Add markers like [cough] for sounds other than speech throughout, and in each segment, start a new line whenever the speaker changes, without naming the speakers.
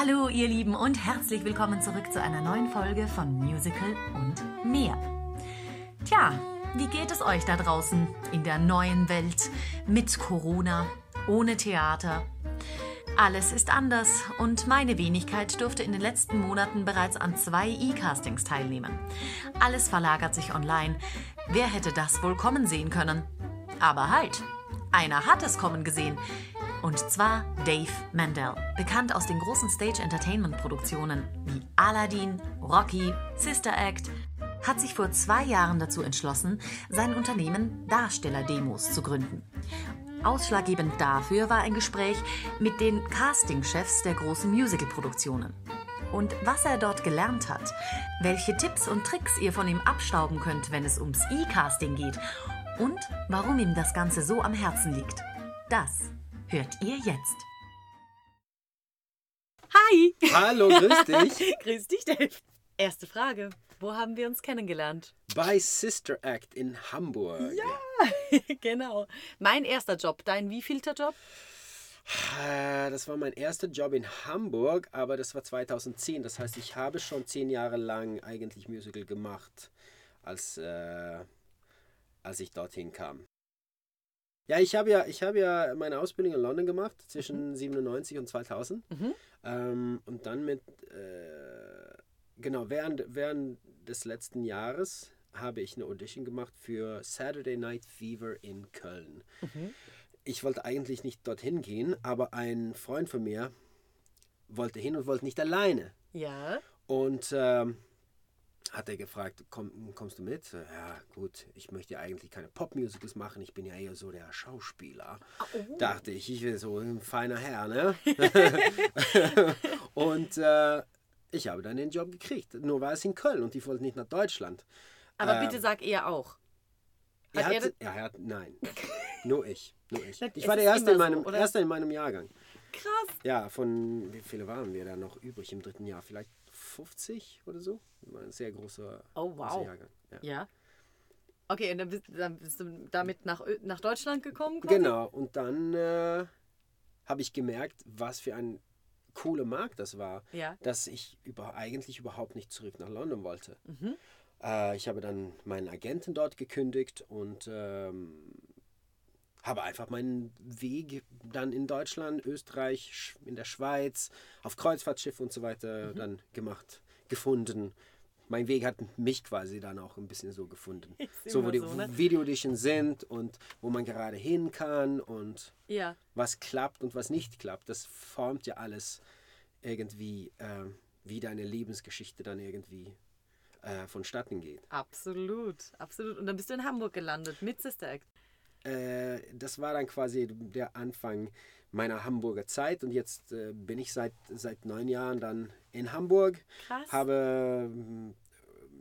Hallo ihr Lieben und herzlich willkommen zurück zu einer neuen Folge von Musical und mehr. Tja, wie geht es euch da draußen in der neuen Welt mit Corona, ohne Theater? Alles ist anders und meine Wenigkeit durfte in den letzten Monaten bereits an zwei E-Castings teilnehmen. Alles verlagert sich online. Wer hätte das wohl kommen sehen können? Aber halt, einer hat es kommen gesehen. Und zwar Dave Mandel, bekannt aus den großen Stage Entertainment Produktionen wie Aladdin, Rocky, Sister Act, hat sich vor zwei Jahren dazu entschlossen, sein Unternehmen Darsteller Demos zu gründen. Ausschlaggebend dafür war ein Gespräch mit den Castingchefs der großen Musical-Produktionen. Und was er dort gelernt hat, welche Tipps und Tricks ihr von ihm abstauben könnt, wenn es ums E-Casting geht und warum ihm das Ganze so am Herzen liegt. Das hört ihr jetzt.
Hi!
Hallo, grüß dich. [laughs]
Grüß dich, Dave. Erste Frage. Wo haben wir uns kennengelernt?
Bei Sister Act in Hamburg.
Ja, [laughs] genau. Mein erster Job. Dein wievielter Job?
Äh, Das war mein erster Job in Hamburg, aber das war 2010. Das heißt, ich habe schon zehn Jahre lang eigentlich Musical gemacht, als, äh, als ich dorthin kam. Ja, ich habe ja, ich habe ja meine Ausbildung in London gemacht, zwischen 97 und 2000.
Mhm.
Ähm, und dann mit, äh, genau, während, während des letzten Jahres habe ich eine Audition gemacht für Saturday Night Fever in Köln.
Mhm.
Ich wollte eigentlich nicht dorthin gehen, aber ein Freund von mir wollte hin und wollte nicht alleine.
Ja.
Und ähm, hat er gefragt, komm, kommst du mit? Ja, gut, ich möchte eigentlich keine Popmusicals machen, ich bin ja eher so der Schauspieler.
Oh.
Dachte ich, ich bin so ein feiner Herr, ne? [laughs] und äh, ich habe dann den Job gekriegt. Nur war es in Köln und ich wollte nicht nach Deutschland.
Aber
Ähm,
bitte sag er auch.
Er
Hat
hat,
er-
ja, er hat, nein, nur ich, nur ich. Ich war der Erste in meinem,
oder?
Erster in meinem Jahrgang.
Krass.
Ja, von wie viele waren wir da noch übrig im dritten Jahr? Vielleicht 50 oder so? Ein sehr großer,
Oh,
großer
wow.
Jahrgang. Ja.
Ja. Okay, und dann bist, dann bist du damit nach, nach Deutschland gekommen? Quasi?
Genau, und dann äh, habe ich gemerkt, was für ein cooler Markt das war,
Ja.
dass ich über, eigentlich überhaupt nicht zurück nach London wollte.
Mhm.
Äh, ich habe dann meinen Agenten dort gekündigt und ähm, habe einfach meinen Weg dann in Deutschland, Österreich, in der Schweiz, auf Kreuzfahrtschiffen und so weiter dann gemacht, gefunden. Mein Weg hat mich quasi dann auch ein bisschen so gefunden. [laughs] So, wo die
so, ne?
Video-Auditions sind und wo man gerade hin kann und
Ja.
was klappt und was nicht klappt. Das formt ja alles irgendwie, äh, wie deine Lebensgeschichte dann irgendwie äh, vonstatten geht.
Absolut, absolut. Und dann bist du in Hamburg gelandet mit Sister Act.
Äh, das war dann quasi der Anfang meiner Hamburger Zeit und jetzt äh, bin ich seit, seit neun Jahren dann in Hamburg.
Krass.
Habe ähm,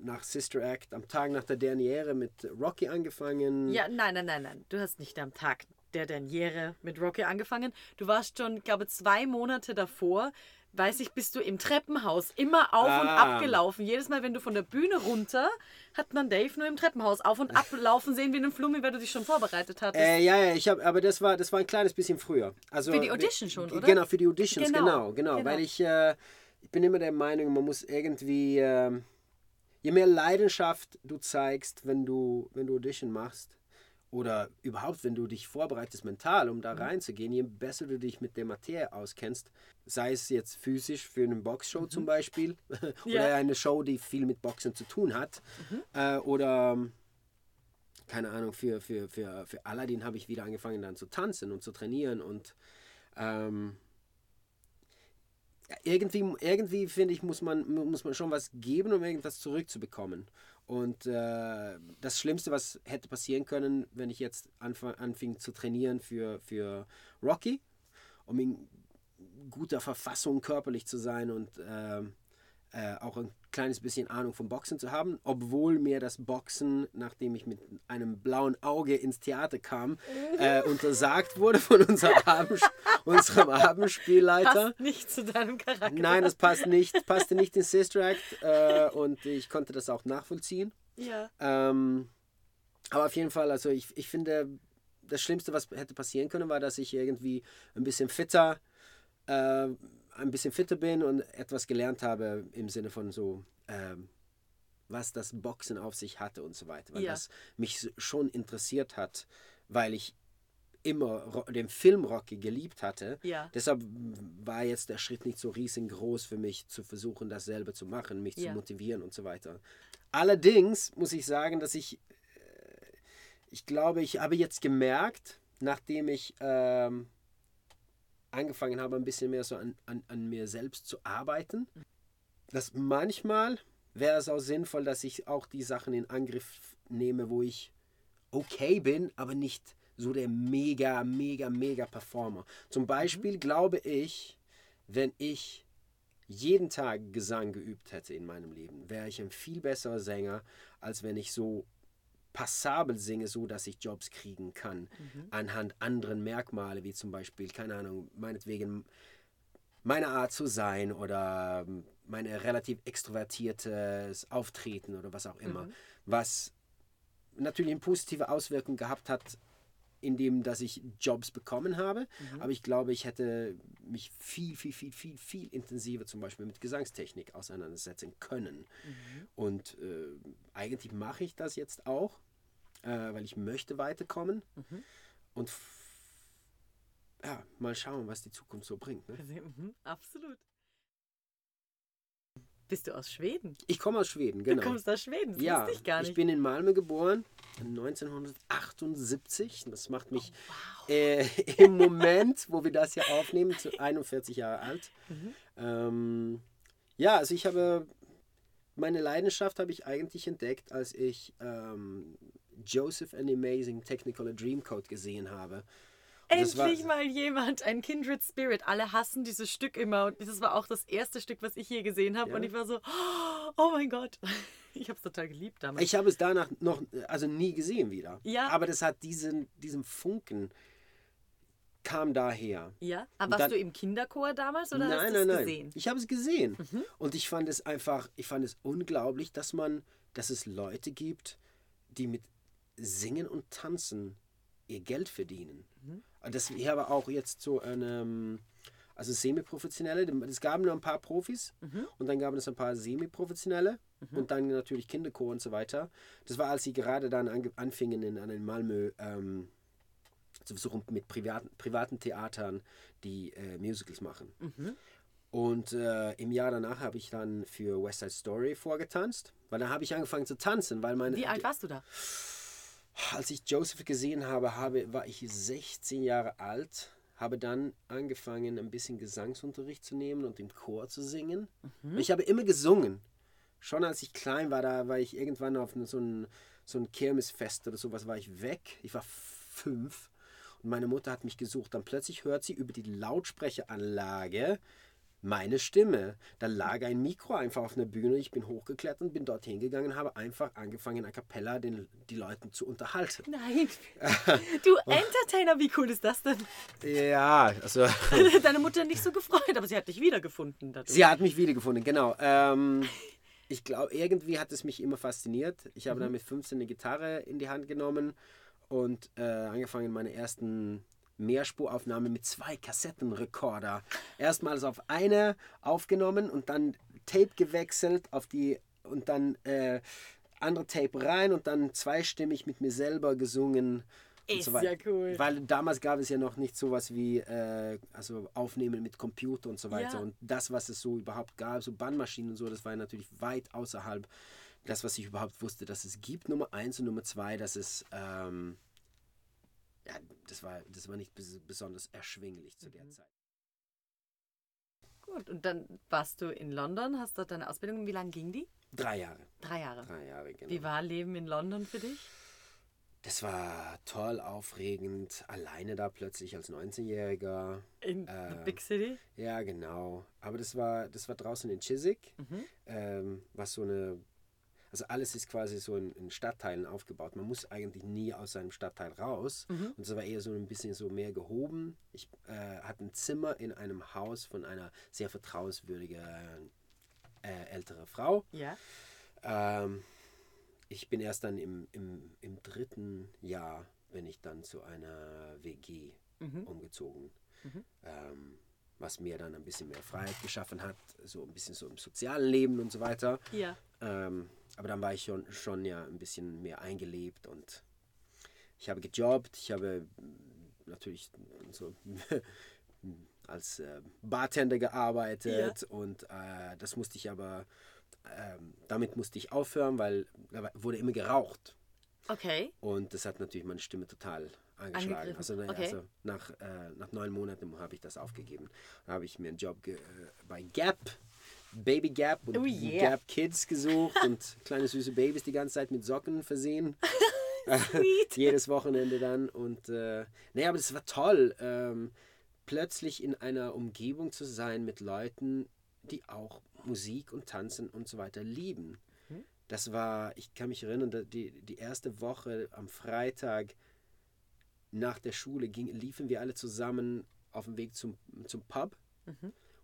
nach Sister Act am Tag nach der Derniere mit Rocky angefangen.
Ja, nein, nein, nein, nein. Du hast nicht am Tag der Derniere mit Rocky angefangen. Du warst schon, ich glaube, zwei Monate davor, weiß ich, bist du im Treppenhaus immer auf und
Ah.
ab gelaufen. Jedes Mal, wenn du von der Bühne runter, hat man Dave nur im Treppenhaus auf und ab laufen sehen wie einen Flummi, weil du dich schon vorbereitet hattest.
Äh, ja, ja, ich habe, aber das war, das war ein kleines bisschen früher. Also
Für die Audition schon, oder?
Genau, für die Auditions,
Genau,
genau, genau,
genau.
weil ich, äh, ich bin immer der Meinung, man muss irgendwie, ähm, je mehr Leidenschaft du zeigst, wenn du, wenn du Audition machst oder überhaupt, wenn du dich vorbereitest mental, um
Mhm.
da reinzugehen, je besser du dich mit der Materie auskennst, sei es jetzt physisch für eine Boxshow zum Beispiel [laughs] oder
Mhm. Ja. Mhm.
eine Show, die viel mit Boxen zu tun hat äh, oder keine Ahnung, für, für, für, für Aladdin habe ich wieder angefangen dann zu tanzen und zu trainieren und ähm, irgendwie, irgendwie finde ich, muss man, muss man schon was geben, um irgendwas zurückzubekommen. Und äh, das Schlimmste, was hätte passieren können, wenn ich jetzt anfang, anfing zu trainieren für, für Rocky, um in guter Verfassung körperlich zu sein und ähm, äh, auch ein kleines bisschen Ahnung vom Boxen zu haben, obwohl mir das Boxen, nachdem ich mit einem blauen Auge ins Theater kam, äh, untersagt wurde von unserem, Abend, [laughs] unserem Abendspielleiter.
Passt nicht zu deinem Charakter.
Nein, das passt nicht, passte nicht in Sister Act äh, und ich konnte das auch nachvollziehen.
Ja.
Ähm, aber auf jeden Fall, also ich, ich finde, das Schlimmste, was hätte passieren können, war, dass ich irgendwie ein bisschen fitter äh, ein bisschen fitter bin und etwas gelernt habe im Sinne von so, ähm, was das Boxen auf sich hatte und so weiter. Weil
Ja.
das mich schon interessiert hat, weil ich immer den Film Rocky geliebt hatte.
Ja.
Deshalb war jetzt der Schritt nicht so riesengroß für mich, zu versuchen, dasselbe zu machen, mich
Ja.
zu motivieren und so weiter. Allerdings muss ich sagen, dass ich, äh, ich glaube, ich habe jetzt gemerkt, nachdem ich ähm, angefangen habe, ein bisschen mehr so an, an, an mir selbst zu arbeiten, dass manchmal wäre es auch sinnvoll, dass ich auch die Sachen in Angriff nehme, wo ich okay bin, aber nicht so der mega, mega, mega Performer. Zum Beispiel glaube ich, wenn ich jeden Tag Gesang geübt hätte in meinem Leben, wäre ich ein viel besserer Sänger, als wenn ich so passabel singe, so dass ich Jobs kriegen kann, anhand anderen Merkmale, wie zum Beispiel, keine Ahnung, meinetwegen meine Art zu sein oder meine relativ extrovertiertes Auftreten oder was auch immer, was natürlich eine positive Auswirkung gehabt hat, indem dass ich Jobs bekommen habe, aber ich glaube, ich hätte mich viel, viel, viel, viel, viel intensiver zum Beispiel mit Gesangstechnik auseinandersetzen können. Und äh, eigentlich mache ich das jetzt auch, äh, weil ich möchte weiterkommen und f- ja, mal schauen, was die Zukunft so bringt. Ne? [laughs]
Mhm, absolut. Bist du aus Schweden?
Ich komme aus Schweden,
Du
genau.
kommst aus Schweden, das
ja,
wusste ich gar nicht.
ich bin in Malmö geboren, 1978. Das macht mich
Oh,
äh, im Moment, wo wir das hier aufnehmen, zu 41 Jahre alt.
Mhm.
Ähm, ja, also ich habe meine Leidenschaft habe ich eigentlich entdeckt, als ich ähm, Joseph and the Amazing Technicolor Dreamcoat gesehen habe.
Endlich mal jemand, ein Kindred Spirit. Alle hassen dieses Stück immer. Und das war auch das erste Stück, was ich je gesehen habe.
Ja.
Und ich war so, oh mein Gott. [laughs] Ich habe es total geliebt damals.
Ich habe es danach noch, also nie gesehen wieder.
Ja.
Aber das hat diesen, diesen Funken kam daher.
ja? Aber warst
dann-
du im Kinderchor damals oder hast
nein,
du es
nein, nein.
gesehen? Mhm.
Ich habe es gesehen. Und ich fand es einfach, ich fand es unglaublich, dass man, dass es Leute gibt, die mit Singen und Tanzen ihr Geld verdienen.
Mhm.
Das, ich habe auch jetzt so eine, also semi-professionelle, es gab nur ein paar Profis
Mhm.
und dann gab es ein paar semi-professionelle und dann natürlich Kinderchor und so weiter. Das war, als sie gerade dann anfingen in, an in Malmö ähm, zu versuchen, mit privaten, privaten Theatern die äh, Musicals machen.
Mhm.
Und äh, im Jahr danach habe ich dann für West Side Story vorgetanzt, weil dann habe ich angefangen zu tanzen, weil meine
Wie alt warst du da?
Als ich Joseph gesehen habe, habe, war ich 16 Jahre alt, habe dann angefangen, ein bisschen Gesangsunterricht zu nehmen und im Chor zu singen. Ich habe immer gesungen. Schon als ich klein war, da war ich irgendwann auf so ein, so ein Kirmesfest oder sowas, war ich weg. Ich war fünf und meine Mutter hat mich gesucht. Dann plötzlich hört sie über die Lautsprecheranlage meine Stimme. Da lag ein Mikro einfach auf einer Bühne. Ich bin hochgeklettert, bin dorthin gegangen, habe einfach angefangen, a cappella den, die Leute zu unterhalten.
Nein. [laughs] Du Entertainer, wie cool ist das denn?
Ja, also [laughs]
Deine Mutter nicht so gefreut, aber sie hat dich wiedergefunden. dadurch.
sie hat mich wiedergefunden, genau. Ähm, ich glaube, irgendwie hat es mich immer fasziniert. Ich habe dann mit 15 eine Gitarre in die Hand genommen und äh, angefangen, meine ersten Mehrspuraufnahmen mit zwei Kassettenrekorder. Erstmals auf eine aufgenommen und dann Tape gewechselt auf die und dann äh, andere Tape rein und dann zweistimmig mit mir selber gesungen.
Ist
so
ja cool.
Weil damals gab es ja noch nicht sowas wie äh, also Aufnehmen mit Computer und so weiter.
Ja.
Und das, was es so überhaupt gab, so Bandmaschinen und so, das war natürlich weit außerhalb das, was ich überhaupt wusste, dass es gibt. Nummer eins und Nummer zwei, dass es ähm, ja, das war, das war nicht bes besonders erschwinglich zu
Mhm.
der Zeit.
Gut, und dann warst du in London, hast dort deine Ausbildung. Wie lange ging die?
Drei Jahre.
Drei Jahre.
Drei Jahre, genau.
Wie war Leben in London für dich?
Das war toll, aufregend, alleine da plötzlich als 19-Jähriger.
In
Äh,
the Big City?
Ja, genau. Aber das war, das war draußen in Chiswick,
Mhm.
ähm, was so eine, also alles ist quasi so in, in Stadtteilen aufgebaut. Man muss eigentlich nie aus seinem Stadtteil raus.
Mhm.
Und es war eher so ein bisschen so mehr gehoben. Ich äh, hatte ein Zimmer in einem Haus von einer sehr vertrauenswürdigen äh, ältere Frau.
Ja.
Ähm, ich bin erst dann im, im, im dritten Jahr, wenn ich dann zu einer WG
Mhm.
umgezogen.
Mhm.
Ähm, was mir dann ein bisschen mehr Freiheit geschaffen hat, so ein bisschen so im sozialen Leben und so weiter.
Ja.
Ähm, aber dann war ich schon, schon ja ein bisschen mehr eingelebt und ich habe gejobbt, ich habe natürlich so [laughs] als äh, Bartender gearbeitet und äh, das musste ich aber, ähm, damit musste ich aufhören, weil da wurde immer geraucht.
Okay.
Und das hat natürlich meine Stimme total angeschlagen. Also, naja,
Okay.
also nach, äh, nach neun Monaten habe ich das aufgegeben. Da habe ich mir einen Job ge- äh, bei Gap, Baby Gap und
Oh yeah.
Gap Kids gesucht und [laughs] kleine süße Babys die ganze Zeit mit Socken versehen. [laughs]
Sweet. [laughs]
Jedes Wochenende dann. Und äh, nee, aber das war toll, ähm, plötzlich in einer Umgebung zu sein mit Leuten, die auch Musik und Tanzen und so weiter lieben. Das war, ich kann mich erinnern, die, die erste Woche am Freitag nach der Schule ging, liefen wir alle zusammen auf dem Weg zum, zum Pub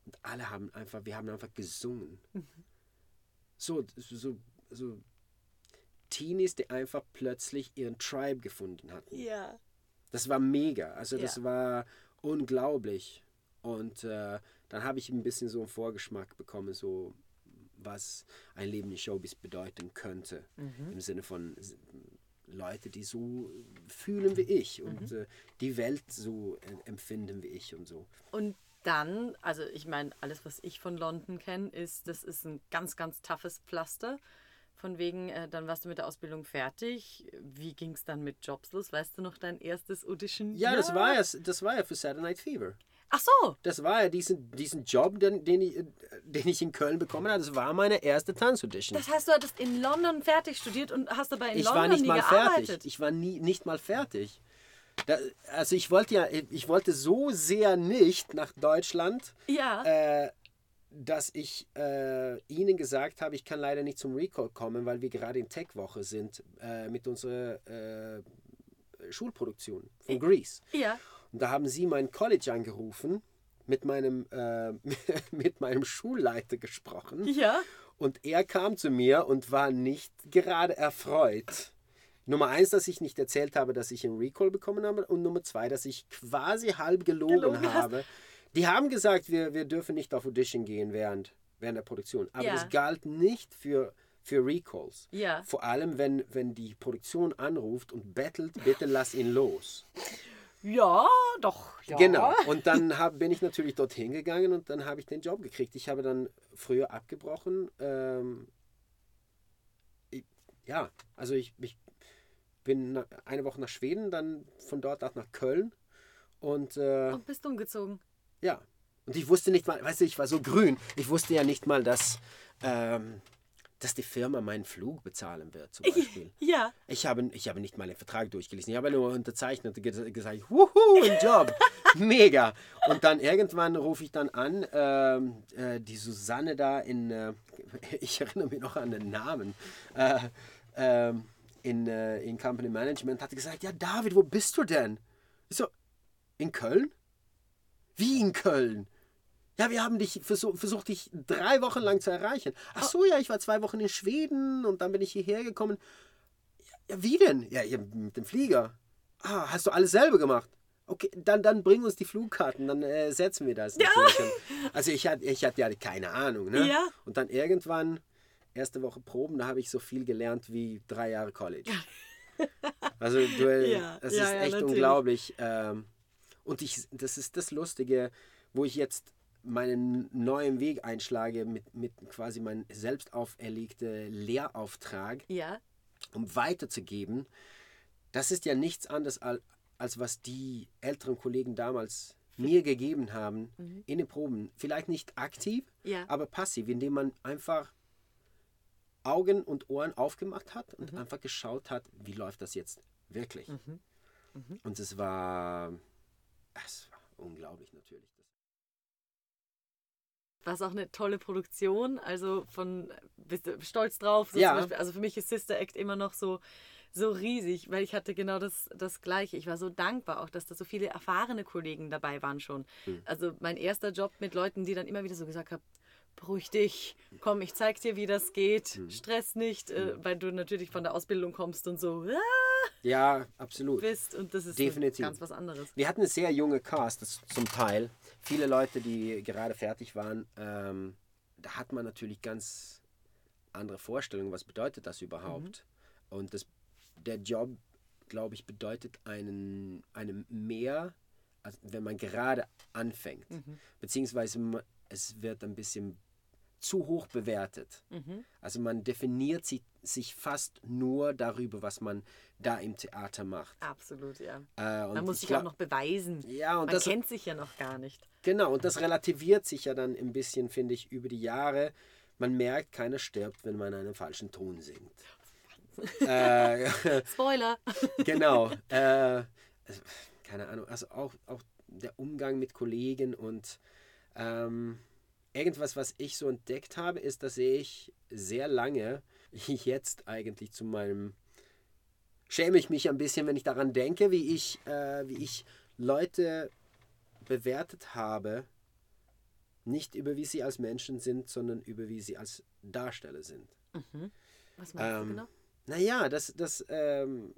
und alle haben einfach, wir haben einfach gesungen. So, so, so Teenies, die einfach plötzlich ihren Tribe gefunden hatten.
Ja.
Das war mega. Also das
Ja.
war unglaublich. Und äh, dann habe ich ein bisschen so einen Vorgeschmack bekommen, so was ein Leben in Showbiz bedeuten könnte. Im Sinne von Leute, die so fühlen wie ich und äh, die Welt so empfinden wie ich und so.
Und dann, also ich meine, alles, was ich von London kenne, ist, das ist ein ganz, ganz toughes Pflaster. Von wegen, äh, dann warst du mit der Ausbildung fertig. Wie ging es dann mit Jobs los? Weißt du noch dein erstes Audition?
Ja, das war ja, das war ja für Saturday Night Fever.
Ach so.
Das war ja diesen, diesen Job, den, den, ich, äh, den ich in Köln bekommen habe. Das war meine erste Tanzaudition.
Das heißt, du hattest in London fertig studiert und hast dabei in
ich
London
war nicht
nie
mal
gearbeitet.
fertig. Ich war nie, nicht mal fertig. Da, also ich wollte ja, ich wollte so sehr nicht nach Deutschland,
Ja.
äh, dass ich äh, ihnen gesagt habe, ich kann leider nicht zum Recall kommen, weil wir gerade in Tech-Woche sind äh, mit unserer äh, Schulproduktion von Grease.
ja.
Und da haben sie mein College angerufen, mit meinem, äh, [laughs] mit meinem Schulleiter gesprochen.
Ja.
Und er kam zu mir und war nicht gerade erfreut. Nummer eins, dass ich nicht erzählt habe, dass ich einen Recall bekommen habe. Und Nummer zwei, dass ich quasi halb gelogen,
Gelogen hast.
habe. Die haben gesagt, wir, wir dürfen nicht auf Audition gehen während, während der Produktion. Aber
Ja.
das galt nicht für, für Recalls.
Ja.
Vor allem, wenn, wenn die Produktion anruft und bettelt, bitte lass ihn los.
Ja, doch. Ja.
Genau. Und dann hab, bin ich natürlich dorthin gegangen und dann habe ich den Job gekriegt. Ich habe dann früher abgebrochen. Ähm, ich, ja, also ich, ich bin eine Woche nach Schweden, dann von dort auch nach Köln. Und äh,
Und bist umgezogen.
ja, und ich wusste nicht mal, weißt du, ich war so grün, ich wusste ja nicht mal, dass, ähm, dass die Firma meinen Flug bezahlen wird, zum [laughs] Beispiel.
Ja.
Ich habe, ich habe nicht mal den Vertrag durchgelesen. Ich habe nur unterzeichnet und ge- gesagt, wuhu, ein Job. [laughs] Mega. Und dann irgendwann rufe ich dann an, ähm, äh, die Susanne da in, äh, [laughs] ich erinnere mich noch an den Namen, äh, ähm, in, äh, in Company Management, hat gesagt, ja David, wo bist du denn? Ich so, in Köln? Wie in Köln? Ja, wir haben dich versuch, versucht, dich drei Wochen lang zu erreichen. Ach so, ja, ich war zwei Wochen in Schweden und dann bin ich hierher gekommen. Ja, wie denn? Ja, ja, mit dem Flieger. Ah, hast du alles selber gemacht? Okay, dann, dann bring uns die Flugkarten, dann äh, setzen wir das. Und- Also ich hatte, ich hatte ja keine Ahnung. Ne?
Ja.
Und dann irgendwann, erste Woche Proben, da habe ich so viel gelernt wie drei Jahre College. [laughs] Also du, äh,
Ja,
das
ja,
ist
ja,
echt
natürlich.
unglaublich. Ähm, und ich, das ist das Lustige, wo ich jetzt meinen neuen Weg einschlage mit, mit quasi meinem selbst auferlegten Lehrauftrag
Ja.
um weiterzugeben, das ist ja nichts anderes als, als was die älteren Kollegen damals mir gegeben haben in den Proben. Vielleicht nicht aktiv,
Ja.
aber passiv, indem man einfach Augen und Ohren aufgemacht hat und einfach geschaut hat, wie läuft das jetzt wirklich. Und es war, es war unglaublich natürlich.
War es auch eine tolle Produktion. Also von bist du stolz drauf. So
Ja.
zum Beispiel, also für mich ist Sister Act immer noch so, so riesig, weil ich hatte genau das, das Gleiche. Ich war so dankbar auch, dass da so viele erfahrene Kollegen dabei waren schon.
Hm.
Also mein erster Job mit Leuten, die dann immer wieder so gesagt haben, beruhig dich, komm, ich zeig dir, wie das geht,
Hm.
Stress nicht, äh, weil du natürlich von der Ausbildung kommst und so ah,
Ja, absolut.
bist und das ist
Definitiv.
ganz was anderes.
Wir hatten eine sehr junge Cast das zum Teil. viele Leute, die gerade fertig waren, ähm, da hat man natürlich ganz andere Vorstellungen, was bedeutet das überhaupt. Und das, der Job, glaube ich, bedeutet einen, einem mehr, als wenn man gerade anfängt. Beziehungsweise ma- es wird ein bisschen zu hoch bewertet. Also man definiert sich, sich fast nur darüber, was man da im Theater macht.
Absolut, ja.
Äh,
Man muss
ich
sich
glaub-
auch noch beweisen.
Ja, und
Man
das,
kennt sich ja noch gar nicht.
Genau, und das relativiert sich ja dann ein bisschen, finde ich, über die Jahre. Man merkt, keiner stirbt, wenn man einen falschen Ton singt. [laughs] äh, [laughs]
Spoiler.
genau. [laughs] Äh, also, keine Ahnung, also auch, auch der Umgang mit Kollegen und ähm, irgendwas, was ich so entdeckt habe, ist, dass ich sehr lange [laughs] jetzt eigentlich zu meinem schäme ich mich ein bisschen, wenn ich daran denke, wie ich, äh, wie ich Leute bewertet habe, nicht über wie sie als Menschen sind, sondern über wie sie als Darsteller sind.
Was meinst du
Ähm,
genau?
Naja, das, das, ähm,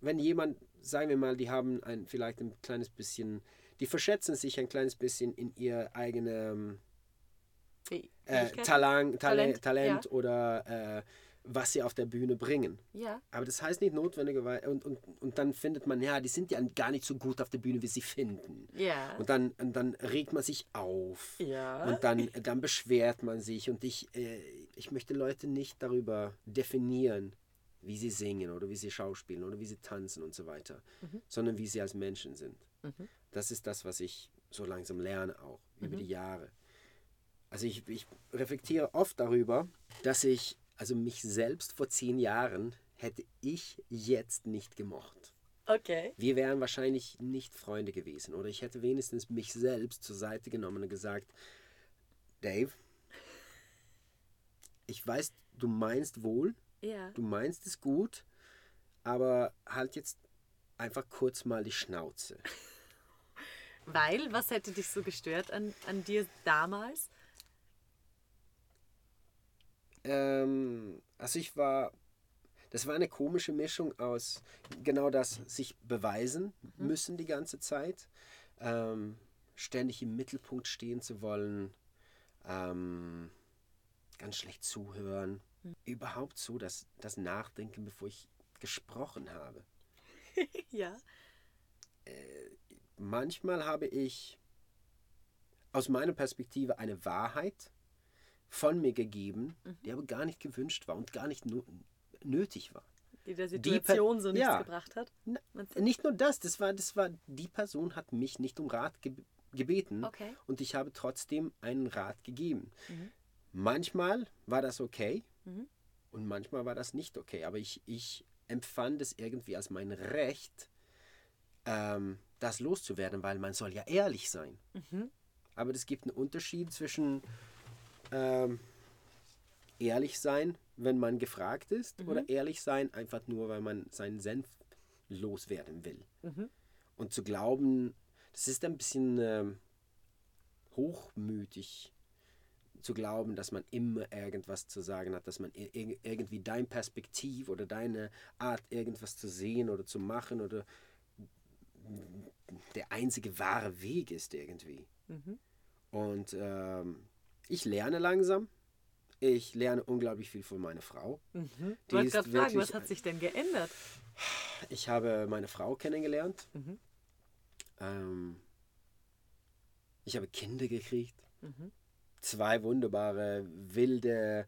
wenn jemand, sagen wir mal, die haben ein, vielleicht ein kleines bisschen, die verschätzen sich ein kleines bisschen in ihr eigenes
Fäh-
äh? Talang, Talent,
Talent,
Talent
ja.
oder äh, was sie auf der Bühne bringen.
Ja.
Aber das heißt nicht notwendigerweise, und, und, und dann findet man, ja, die sind ja gar nicht so gut auf der Bühne, wie sie finden.
Ja.
Und dann, und dann regt man sich auf.
Ja.
Und dann, dann beschwert man sich. Und ich, äh, ich möchte Leute nicht darüber definieren, wie sie singen oder wie sie schauspielen oder wie sie tanzen und so weiter, sondern wie sie als Menschen sind. Das ist das, was ich so langsam lerne auch über die Jahre. Also ich, ich reflektiere oft darüber, dass ich, also mich selbst vor zehn Jahren hätte ich jetzt nicht gemocht.
Okay.
Wir wären wahrscheinlich nicht Freunde gewesen. Oder ich hätte wenigstens mich selbst zur Seite genommen und gesagt, Dave, ich weiß, du meinst wohl,
Ja.
du meinst es gut, aber halt jetzt einfach kurz mal die Schnauze. [laughs]
Weil, was hätte dich so gestört an, an dir damals?
Ähm, also ich war, das war eine komische Mischung aus genau das, sich beweisen müssen die ganze Zeit, ähm, ständig im Mittelpunkt stehen zu wollen, ähm, ganz schlecht zuhören, überhaupt so das, das Nachdenken, bevor ich gesprochen habe. [laughs]
Ja.
Manchmal habe ich aus meiner Perspektive eine Wahrheit von mir gegeben, die aber gar nicht gewünscht war und gar nicht nötig war.
Die der
Die
Situation so nichts
ja.
gebracht hat?
Nicht nur das, das war, das war, die Person hat mich nicht um Rat ge gebeten
Okay.
und ich habe trotzdem einen Rat gegeben. Manchmal war das okay und manchmal war das nicht okay, aber ich, ich empfand es irgendwie als mein Recht, ähm, das loszuwerden, weil man soll ja ehrlich sein. Aber es gibt einen Unterschied zwischen ähm, ehrlich sein, wenn man gefragt ist, oder ehrlich sein einfach nur, weil man seinen Senf loswerden will. Und zu glauben, das ist ein bisschen ähm, hochmütig zu glauben, dass man immer irgendwas zu sagen hat, dass man ir- ir- irgendwie dein Perspektiv oder deine Art, irgendwas zu sehen oder zu machen oder der einzige wahre Weg ist irgendwie. Und ähm, ich lerne langsam. Ich lerne unglaublich viel von meiner Frau.
Ich
Die
wollte gerade fragen, was hat sich denn geändert?
Ich habe meine Frau kennengelernt. Ähm, ich habe Kinder gekriegt. Zwei wunderbare, wilde,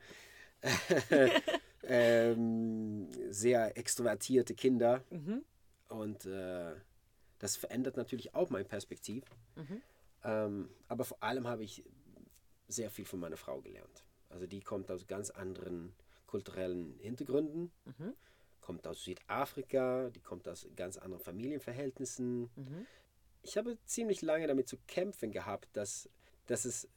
[laughs] [laughs] ähm, sehr extrovertierte Kinder. Und äh, das verändert natürlich auch mein Perspektiv. Ähm, aber vor allem habe ich sehr viel von meiner Frau gelernt. Also die kommt aus ganz anderen kulturellen Hintergründen, kommt aus Südafrika, die kommt aus ganz anderen Familienverhältnissen. Ich habe ziemlich lange damit zu kämpfen gehabt, dass, dass es äh,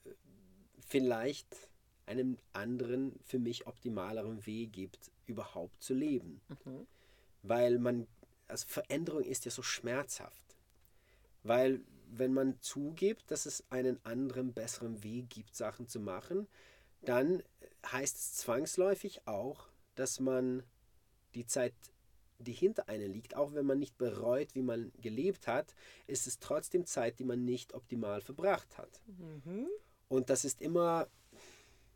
vielleicht einen anderen, für mich optimaleren Weg gibt, überhaupt zu leben. Weil man, also Veränderung ist ja so schmerzhaft. Weil wenn man zugibt, dass es einen anderen, besseren Weg gibt, Sachen zu machen, dann heißt es zwangsläufig auch, dass man die Zeit die hinter einem liegt, auch wenn man nicht bereut, wie man gelebt hat, ist es trotzdem Zeit, die man nicht optimal verbracht hat. Und das ist immer,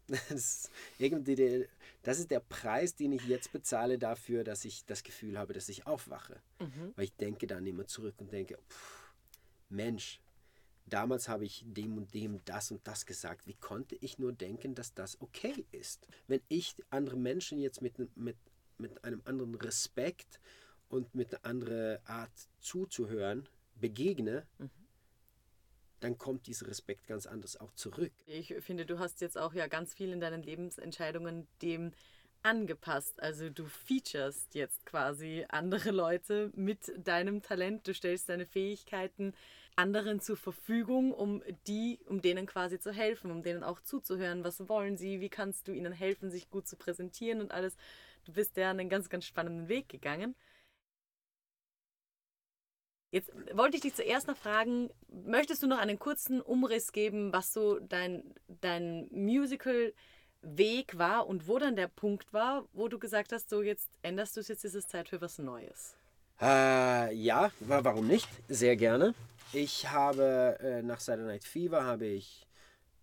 [laughs] das ist, irgendwie der, das ist der Preis, den ich jetzt bezahle dafür, dass ich das Gefühl habe, dass ich aufwache. Weil ich denke dann immer zurück und denke, pff, Mensch, damals habe ich dem und dem das und das gesagt. Wie konnte ich nur denken, dass das okay ist? Wenn ich andere Menschen jetzt mit, mit, mit einem anderen Respekt und mit einer anderen Art zuzuhören begegne, dann kommt dieser Respekt ganz anders auch zurück.
Ich finde, du hast jetzt auch ja ganz viel in deinen Lebensentscheidungen dem angepasst. Also du featurest jetzt quasi andere Leute mit deinem Talent. Du stellst deine Fähigkeiten anderen zur Verfügung, um die, um denen quasi zu helfen, um denen auch zuzuhören. Was wollen sie? Wie kannst du ihnen helfen, sich gut zu präsentieren und alles? Du bist ja einen ganz, ganz spannenden Weg gegangen. Jetzt wollte ich dich zuerst noch fragen, möchtest du noch einen kurzen Umriss geben, was so dein, dein Musical-Weg war und wo dann der Punkt war, wo du gesagt hast, so jetzt änderst du es, jetzt ist es Zeit für was Neues?
Äh, ja, wa- warum nicht? Sehr gerne. Ich habe äh, nach Saturday Night Fever habe ich,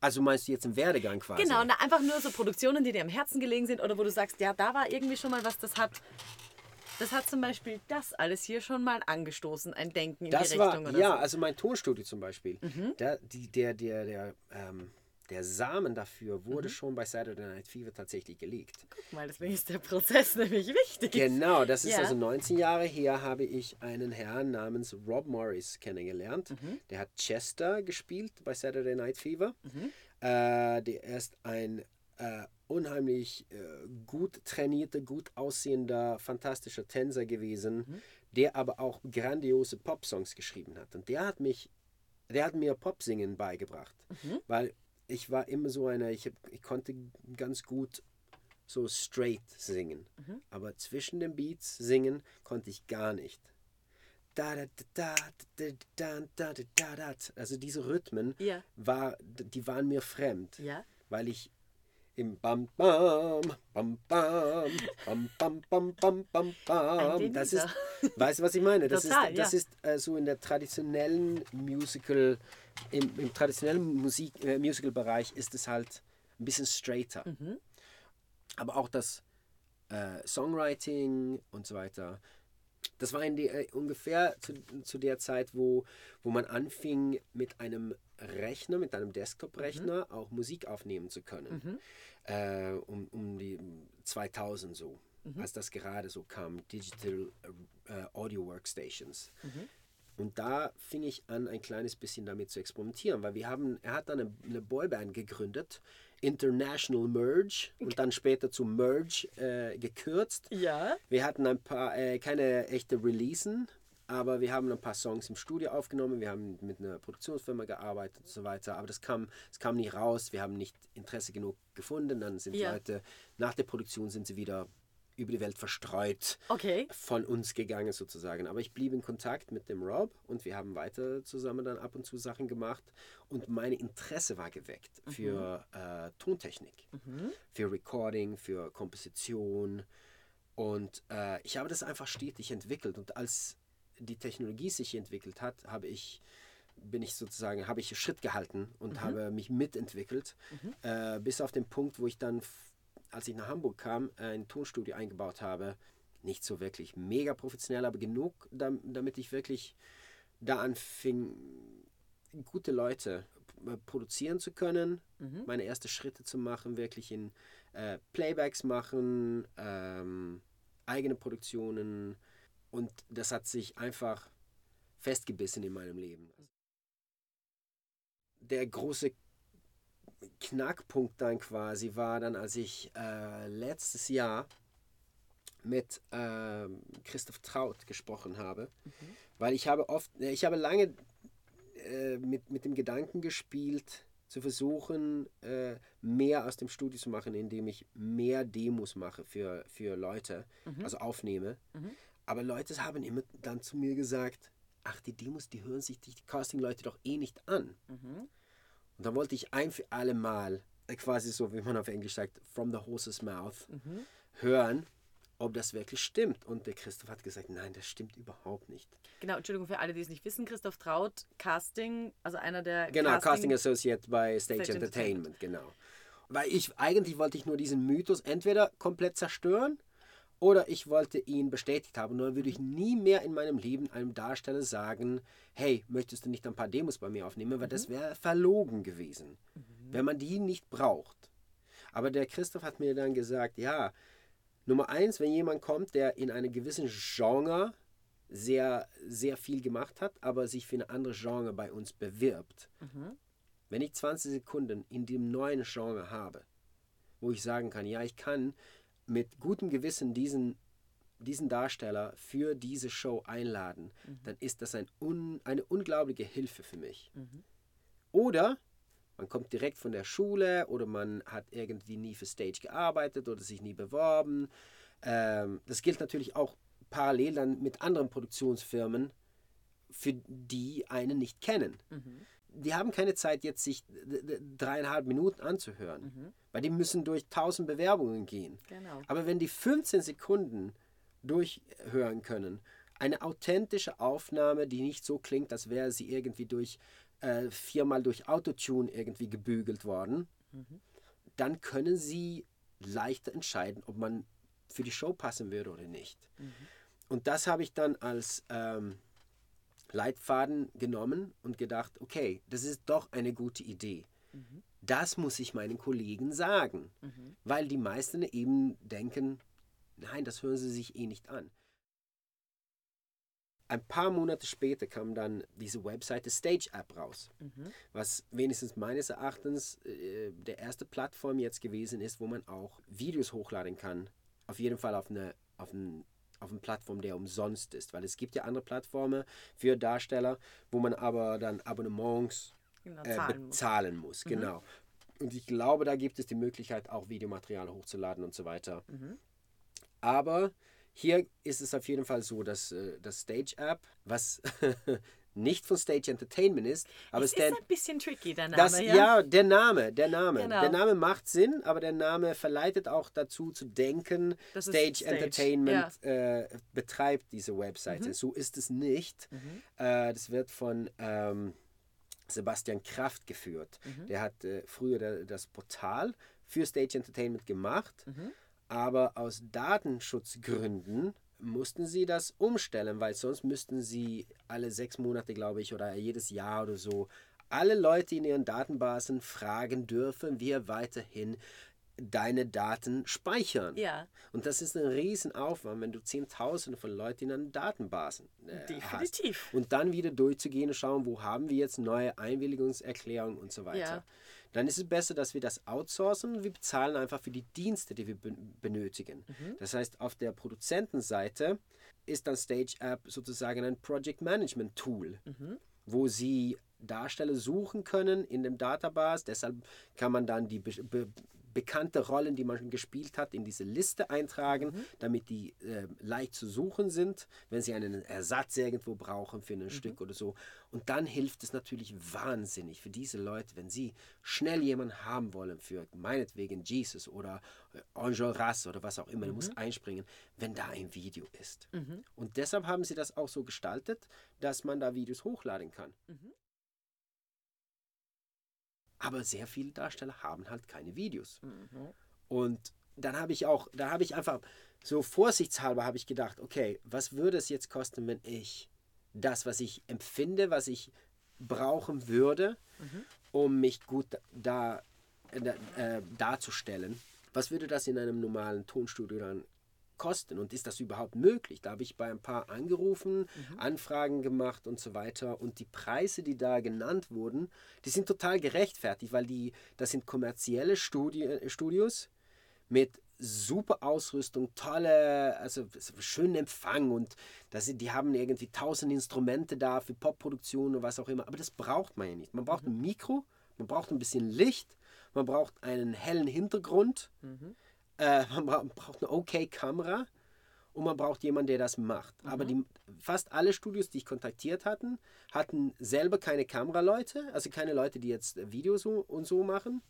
also meinst du jetzt im Werdegang quasi?
Genau, na, einfach nur so Produktionen, die dir am Herzen gelegen sind oder wo du sagst, ja, da war irgendwie schon mal was, das hat, das hat zum Beispiel das alles hier schon mal angestoßen, ein Denken in
Das
die
war,
Richtung oder
ja,
so. Mhm.
also mein Tonstudio zum Beispiel. Der, die, der, der, der, ähm, der Samen dafür wurde
Mhm.
schon bei Saturday Night Fever tatsächlich gelegt.
Weil deswegen ist der Prozess [laughs] nämlich wichtig.
Genau, das ist
Ja.
also 19 Jahre her, habe ich einen Herrn namens Rob Morris kennengelernt.
Mhm.
Der hat Chester gespielt bei Saturday Night Fever. Äh, der ist ein äh, unheimlich äh, gut trainierter, gut aussehender, fantastischer Tänzer gewesen, mhm. der aber auch grandiose Pop-Songs geschrieben hat. Und der hat mich, der hat mir Popsingen beigebracht, mhm. weil ich war immer so einer, ich, hab, ich konnte ganz gut so straight singen, mhm. aber zwischen den Beats singen konnte ich gar nicht. Also diese Rhythmen,
ja.
war, die waren mir fremd,
ja.
weil ich im Bam Bam, Bam Bam, Bam Bam Bam Bam Bam Bam. Das ist, weißt du, was ich meine? Das
Total,
ist, das
ja.
ist äh, so in der traditionellen Musical, im, im traditionellen Musik, äh, Musical-Bereich ist es halt ein bisschen straighter.
Mhm.
Aber auch das äh, Songwriting und so weiter. Das war in die, äh, ungefähr zu, zu der Zeit, wo, wo man anfing, mit einem Rechner, mit einem Desktop-Rechner auch Musik aufnehmen zu können. Äh, um, um die 2000 so, als das gerade so kam, Digital äh, Audio Workstations. Und da fing ich an, ein kleines bisschen damit zu experimentieren, weil wir haben, er hat dann eine, eine Boyband gegründet, International Merge und dann später zu Merge äh, gekürzt.
Ja.
Wir hatten ein paar, äh, keine echte Releasen, aber wir haben ein paar Songs im Studio aufgenommen, wir haben mit einer Produktionsfirma gearbeitet und so weiter, aber das kam, es kam nicht raus, wir haben nicht Interesse genug gefunden, dann sind
Ja.
Leute, nach der Produktion sind sie wieder über die Welt verstreut
Okay.
von uns gegangen sozusagen. Aber ich blieb in Kontakt mit dem Rob und wir haben weiter zusammen dann ab und zu Sachen gemacht. Und mein Interesse war geweckt für äh, Tontechnik, für Recording, für Komposition. Und äh, ich habe das einfach stetig entwickelt. Und als die Technologie sich entwickelt hat, habe ich bin ich sozusagen, habe ich Schritt gehalten und habe mich mitentwickelt, äh, bis auf den Punkt, wo ich dann, als ich nach Hamburg kam, ein Tonstudio eingebaut habe. Nicht so wirklich mega professionell, aber genug, dam- damit ich wirklich da anfing, gute Leute p- produzieren zu können, meine ersten Schritte zu machen, wirklich in äh, Playbacks machen, ähm, eigene Produktionen und das hat sich einfach festgebissen in meinem Leben. Der große Knackpunkt dann quasi war dann, als ich äh, letztes Jahr mit ähm, Christoph Traut gesprochen habe, weil ich habe oft, äh, ich habe lange äh, mit, mit dem Gedanken gespielt, zu versuchen, äh, mehr aus dem Studio zu machen, indem ich mehr Demos mache für, für Leute, also aufnehme. Aber Leute haben immer dann zu mir gesagt, ach, die Demos, die hören sich die Casting-Leute doch eh nicht an. Und dann wollte ich ein für alle Mal, äh, quasi so, wie man auf Englisch sagt, from the horse's mouth, hören, ob das wirklich stimmt. Und der Christoph hat gesagt, nein, das stimmt überhaupt nicht.
Genau, Entschuldigung für alle, die es nicht wissen. Christoph Traut, Casting, also einer der
Genau, Casting,
Casting
Associate bei Stage,
Stage
Entertainment, genau. Weil ich, eigentlich wollte ich nur diesen Mythos entweder komplett zerstören oder ich wollte ihn bestätigt haben. Nur würde ich nie mehr in meinem Leben einem Darsteller sagen, hey, möchtest du nicht ein paar Demos bei mir aufnehmen? Weil das wäre verlogen gewesen, wenn man die nicht braucht. Aber der Christoph hat mir dann gesagt, ja, Nummer eins, wenn jemand kommt, der in einem gewissen Genre sehr, sehr viel gemacht hat, aber sich für eine andere Genre bei uns bewirbt. Wenn ich 20 Sekunden in dem neuen Genre habe, wo ich sagen kann, ja, ich kann mit gutem Gewissen diesen, diesen Darsteller für diese Show einladen, dann ist das ein un, eine unglaubliche Hilfe für mich. Oder man kommt direkt von der Schule oder man hat irgendwie nie für Stage gearbeitet oder sich nie beworben. Ähm, das gilt natürlich auch parallel dann mit anderen Produktionsfirmen, für die einen nicht kennen. Die haben keine Zeit, jetzt sich dreieinhalb Minuten anzuhören, weil die müssen durch tausend Bewerbungen gehen.
Genau.
Aber wenn die 15 Sekunden durchhören können, eine authentische Aufnahme, die nicht so klingt, als wäre sie irgendwie durch äh, viermal durch Autotune irgendwie gebügelt worden, dann können sie leichter entscheiden, ob man für die Show passen würde oder nicht. Und das habe ich dann als ähm, Leitfaden genommen und gedacht, okay, das ist doch eine gute Idee. Das muss ich meinen Kollegen sagen, weil die meisten eben denken, nein, das hören sie sich eh nicht an. Ein paar Monate später kam dann diese Webseite Stage App raus, was wenigstens meines Erachtens äh, der erste Plattform jetzt gewesen ist, wo man auch Videos hochladen kann. Auf jeden Fall auf eine, auf ein, auf eine Plattform, der umsonst ist, weil es gibt ja andere Plattformen für Darsteller, wo man aber dann Abonnements
Genau,
äh,
zahlen muss.
bezahlen muss. Genau. Und ich glaube, da gibt es die Möglichkeit, auch Videomaterial hochzuladen und so weiter.
Mhm.
Aber hier ist es auf jeden Fall so, dass äh, das Stage App, was [laughs] nicht von Stage Entertainment ist, aber
es
der,
ist ein bisschen tricky, der Name.
das,
ja?
ja? der Name, der Name.
Genau.
Der Name macht Sinn, aber der Name verleitet auch dazu zu denken, Stage,
Stage,
Entertainment äh, betreibt diese Webseite.
Mhm.
So ist es nicht. Äh, das wird von ähm, Sebastian Kraft geführt.
Mhm.
Der hat äh, früher da- das Portal für Stage Entertainment gemacht,
Mhm.
aber aus Datenschutzgründen mussten sie das umstellen, weil sonst müssten sie alle sechs Monate, glaube ich, oder jedes Jahr oder so alle Leute in ihren Datenbasen fragen dürfen, wir weiterhin deine Daten speichern.
Ja,
Und das ist ein Riesenaufwand, wenn du Zehntausende von Leuten in einen Datenbasen äh, hast.
definitiv.
Und dann wieder durchzugehen und schauen, wo haben wir jetzt neue Einwilligungserklärungen und so weiter.
Ja.
Dann ist es besser, dass wir das outsourcen und wir bezahlen einfach für die Dienste, die wir ben- benötigen.
Mhm.
Das heißt, auf der Produzentenseite ist dann Stage App sozusagen ein Project Management Tool,
Mhm.
wo sie Darsteller suchen können in dem Database. Deshalb kann man dann die be be bekannte Rollen, die man schon gespielt hat, in diese Liste eintragen,
Mhm.
damit die äh, leicht zu suchen sind, wenn sie einen Ersatz irgendwo brauchen für ein Stück oder so. Und dann hilft es natürlich wahnsinnig für diese Leute, wenn sie schnell jemanden haben wollen für meinetwegen Jesus oder äh, Enjolras oder was auch immer, du musst einspringen, wenn da ein Video ist. Und deshalb haben sie das auch so gestaltet, dass man da Videos hochladen kann. Aber sehr viele Darsteller haben halt keine Videos. Und dann habe ich auch, da habe ich einfach so vorsichtshalber habe ich gedacht, okay, was würde es jetzt kosten, wenn ich das, was ich empfinde, was ich brauchen würde, um mich gut da, da äh, darzustellen, was würde das in einem normalen Tonstudio dann kosten? Und ist das überhaupt möglich? Da habe ich bei ein paar angerufen, Anfragen gemacht und so weiter. Und die Preise, die da genannt wurden, die sind total gerechtfertigt, weil die, das sind kommerzielle Studi Studios mit super Ausrüstung, tolle, also schönen Empfang. Und das die haben irgendwie tausend Instrumente da für Popproduktion und was auch immer, aber das braucht man ja nicht. Man braucht ein Mikro, man braucht ein bisschen Licht, man braucht einen hellen Hintergrund, äh, man bra braucht eine okay Kamera und man braucht jemanden, der das macht. Aber die, fast alle Studios, die ich kontaktiert hatten, hatten selber keine Kameraleute, also keine Leute, die jetzt Videos so und so machen.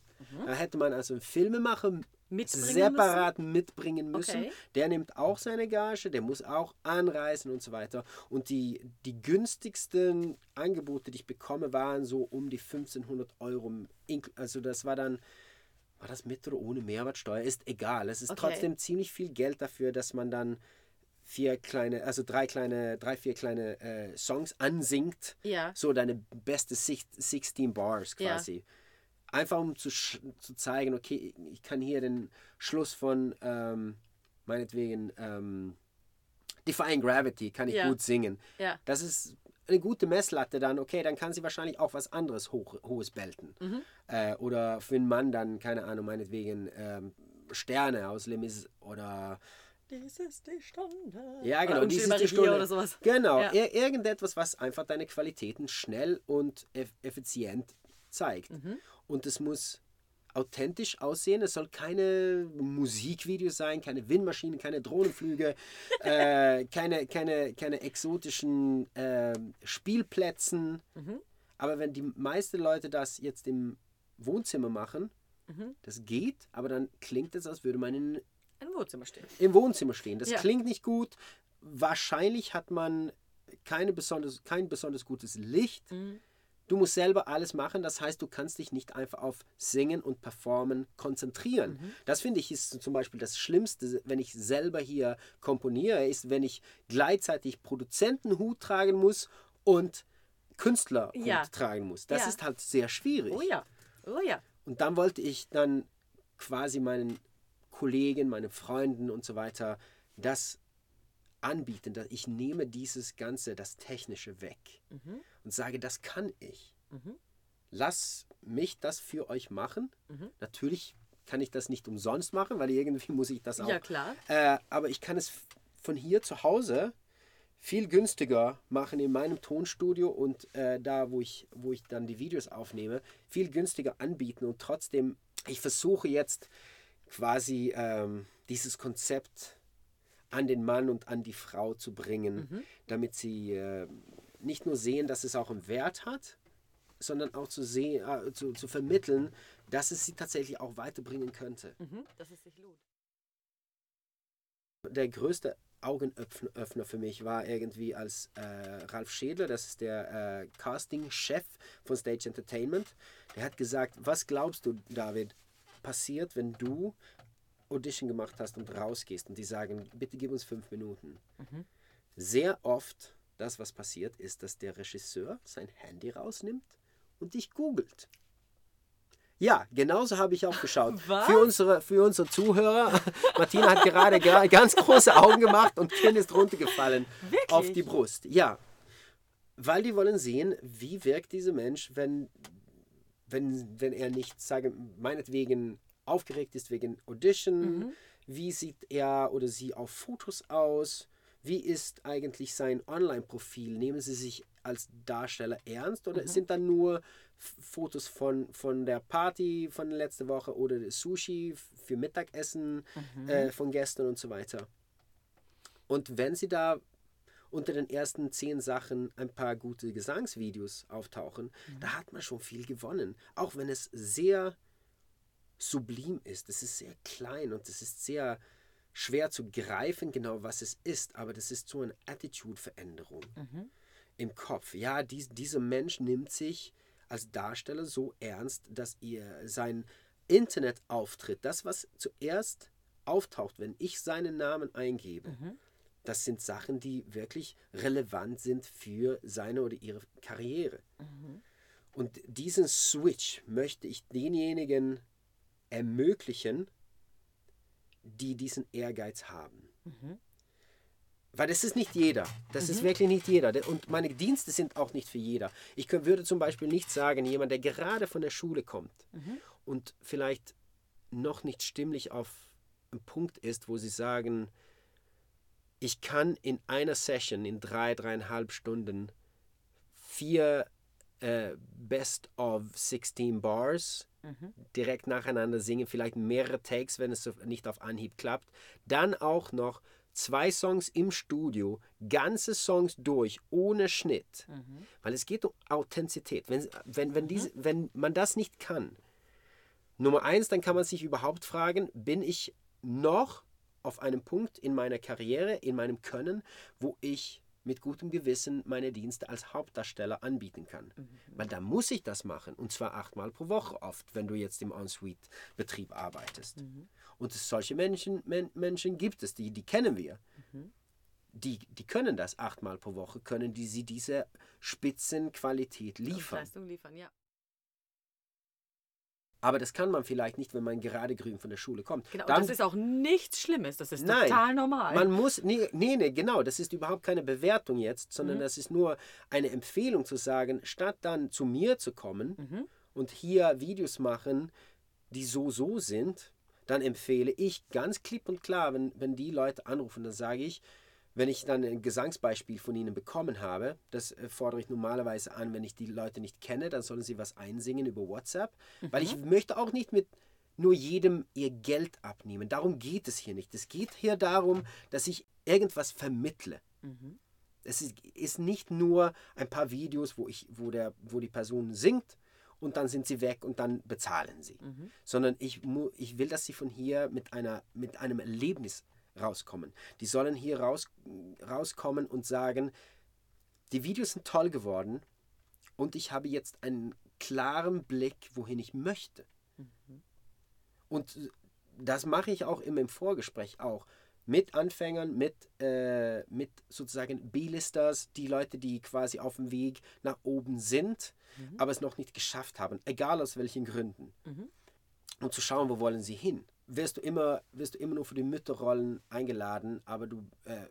Da hätte man also einen Filmemacher
Mitbringen
separat mitbringen müssen.
Okay.
Der nimmt auch seine Gage, der muss auch anreisen und so weiter. Und die, die günstigsten Angebote, die ich bekomme, waren so um die 1500 Euro. Also das war dann, war das mit oder ohne Mehrwertsteuer? Ist egal. Es ist
Okay.
trotzdem ziemlich viel Geld dafür, dass man dann vier kleine, also drei kleine, drei, vier kleine äh, Songs ansingt.
Ja.
So deine beste six- 16 Bars
Ja.
quasi. Einfach um zu, zu zeigen, okay, ich kann hier den Schluss von, ähm, meinetwegen, ähm, Defying Gravity kann ich
Ja.
gut singen.
Ja.
Das ist eine gute Messlatte dann, okay, dann kann sie wahrscheinlich auch was anderes hoch, Hohes belten.
Mhm.
Äh, oder für einen Mann dann, keine Ahnung, meinetwegen ähm, Sterne aus Lemis oder
Dies ist die Stunde.
ja, genau.
Oder
dies ist die Stunde.
oder sowas.
Genau,
Ja.
ir irgendetwas, was einfach deine Qualitäten schnell und eff effizient zeigt.
Mhm.
Und es muss authentisch aussehen. Es soll keine Musikvideos sein, keine Windmaschinen, keine Drohnenflüge, [laughs] äh, keine, keine, keine exotischen ähm, Spielplätzen.
Mhm.
Aber wenn die meisten Leute das jetzt im Wohnzimmer machen,
Mhm.
das geht, aber dann klingt es, als würde man in
Ein Wohnzimmer stehen.
im Wohnzimmer stehen. Das
Ja.
klingt nicht gut. Wahrscheinlich hat man keine besonders, kein besonders gutes Licht.
Mhm.
Du musst selber alles machen. Das heißt, du kannst dich nicht einfach auf Singen und Performen konzentrieren.
Mhm.
Das finde ich ist zum Beispiel das Schlimmste, wenn ich selber hier komponiere, ist, wenn ich gleichzeitig Produzentenhut tragen muss und Künstlerhut
Ja.
tragen muss. Das
Ja.
ist halt sehr schwierig.
Oh ja. Oh ja.
Und dann wollte ich dann quasi meinen Kollegen, meinen Freunden und so weiter das anbieten. Dass ich nehme dieses Ganze, das Technische weg
Mhm.
und sage, das kann ich.
Mhm.
Lass mich das für euch machen.
Mhm.
Natürlich kann ich das nicht umsonst machen, weil irgendwie muss ich das auch.
Ja, klar.
Äh, aber ich kann es von hier zu Hause viel günstiger machen in meinem Tonstudio und äh, da, wo ich, wo ich dann die Videos aufnehme, viel günstiger anbieten und trotzdem, ich versuche jetzt quasi ähm, dieses Konzept an den Mann und an die Frau zu bringen, damit sie äh, nicht nur sehen, dass es auch einen Wert hat, sondern auch zu, sehen, äh, zu, zu vermitteln, dass es sie tatsächlich auch weiterbringen könnte
Mhm. Dass es sich lohnt.
der größte Augenöffner für mich war irgendwie als äh, Ralf Schädler, das ist der äh, Casting-Chef von Stage Entertainment, der hat gesagt, was glaubst du, David, passiert, wenn du Audition gemacht hast und rausgehst und die sagen, bitte gib uns fünf Minuten. Sehr oft, das was passiert, ist, dass der Regisseur sein Handy rausnimmt und dich googelt. Ja, genauso habe ich auch geschaut. [laughs]
Was?
Für unsere, für unsere Zuhörer, [laughs] Martina hat gerade ganz große Augen gemacht und Kinn ist runtergefallen
Wirklich?
auf die Brust. Ja, weil die wollen sehen, wie wirkt dieser Mensch, wenn, wenn, wenn er nicht, sage meinetwegen, aufgeregt ist wegen Audition. Wie sieht er oder sie auf Fotos aus? Wie ist eigentlich sein Online-Profil? Nehmen sie sich als Darsteller ernst oder sind dann nur Fotos von, von der Party von letzter Woche oder Sushi für Mittagessen äh, von gestern und so weiter? Und wenn sie da unter den ersten zehn Sachen ein paar gute Gesangsvideos auftauchen, da hat man schon viel gewonnen. Auch wenn es sehr sublim ist. Es ist sehr klein und es ist sehr schwer zu greifen, genau was es ist. Aber das ist so eine Attitude-Veränderung im Kopf. Ja, dies, dieser Mensch nimmt sich als Darsteller so ernst, dass ihr sein Internetauftritt, das, was zuerst auftaucht, wenn ich seinen Namen eingebe, das sind Sachen, die wirklich relevant sind für seine oder ihre Karriere. Und diesen Switch möchte ich denjenigen ermöglichen, die diesen Ehrgeiz haben. Weil das ist nicht jeder. Das ist wirklich nicht jeder. Der- Und meine Dienste sind auch nicht für jeder. Ich kö- würde zum Beispiel nicht sagen, jemand, der gerade von der Schule kommt und vielleicht noch nicht stimmlich auf einem Punkt ist, wo sie sagen, ich kann in einer Session, in drei, dreieinhalb Stunden, vier äh, Best of 16 Bars direkt nacheinander singen, vielleicht mehrere Takes, wenn es nicht auf Anhieb klappt. Dann auch noch zwei Songs im Studio, ganze Songs durch, ohne Schnitt. Weil es geht um Authentizität. Wenn, wenn, wenn, diese, wenn man das nicht kann, Nummer eins, dann kann man sich überhaupt fragen, bin ich noch auf einem Punkt in meiner Karriere, in meinem Können, wo ich mit gutem Gewissen meine Dienste als Hauptdarsteller anbieten kann. Mhm. Weil da muss ich das machen und zwar achtmal pro Woche oft, wenn du jetzt im On-Suite-Betrieb arbeitest. Mhm. Und solche Menschen, men, Menschen gibt es, die, die kennen wir. Mhm. Die, die können das achtmal pro Woche, können die sie diese Spitzenqualität liefern.
Leistung liefern, ja.
Aber das kann man vielleicht nicht, wenn man gerade grün von der Schule kommt.
Genau, Dann, das ist auch nichts Schlimmes, das ist nein, total normal.
Man muss, nee, nee, nee, genau, das ist überhaupt keine Bewertung jetzt, sondern mhm. das ist nur eine Empfehlung zu sagen, statt dann zu mir zu kommen mhm. und hier Videos machen, die so, so sind, dann empfehle ich ganz klipp und klar, wenn, wenn die Leute anrufen, dann sage ich, wenn ich dann ein Gesangsbeispiel von ihnen bekommen habe, das äh, fordere ich normalerweise an, wenn ich die Leute nicht kenne, dann sollen sie was einsingen über WhatsApp, mhm. weil ich möchte auch nicht mit nur jedem ihr Geld abnehmen. Darum geht es hier nicht. Es geht hier darum, dass ich irgendwas vermittle. Mhm. Es ist, ist, nicht nur ein paar Videos, wo, ich, wo, der, wo die Person singt und dann sind sie weg und dann bezahlen sie. Mhm. Sondern ich, ich will, dass sie von hier mit, einer, mit einem Erlebnis rauskommen. Die sollen hier raus, rauskommen und sagen, die Videos sind toll geworden und ich habe jetzt einen klaren Blick, wohin ich möchte. Mhm. Und das mache ich auch immer im Vorgespräch auch. Mit Anfängern, mit, äh, mit sozusagen B-Listers, die Leute, die quasi auf dem Weg nach oben sind, mhm. aber es noch nicht geschafft haben, egal aus welchen Gründen. Mhm. Und zu schauen, wo wollen sie hin wirst du immer, wirst du immer nur für die Mütterrollen eingeladen, aber du äh,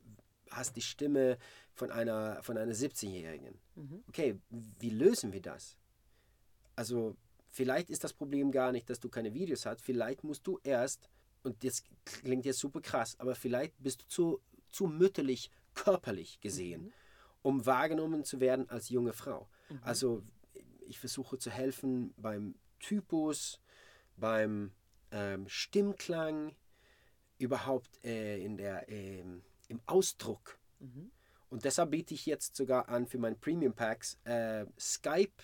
hast die Stimme von einer, von einer 17-Jährigen. Mhm. Okay, wie lösen wir das? Also, vielleicht ist das Problem gar nicht, dass du keine Videos hast. Vielleicht musst du erst, und das klingt jetzt super krass, aber vielleicht bist du zu, zu mütterlich, körperlich gesehen, mhm. um wahrgenommen zu werden als junge Frau. Mhm. Also, ich versuche zu helfen beim Typus, beim ähm, Stimmklang, überhaupt äh, in der, äh, im Ausdruck. Mhm. Und deshalb biete ich jetzt sogar an für meine Premium Packs äh, Skype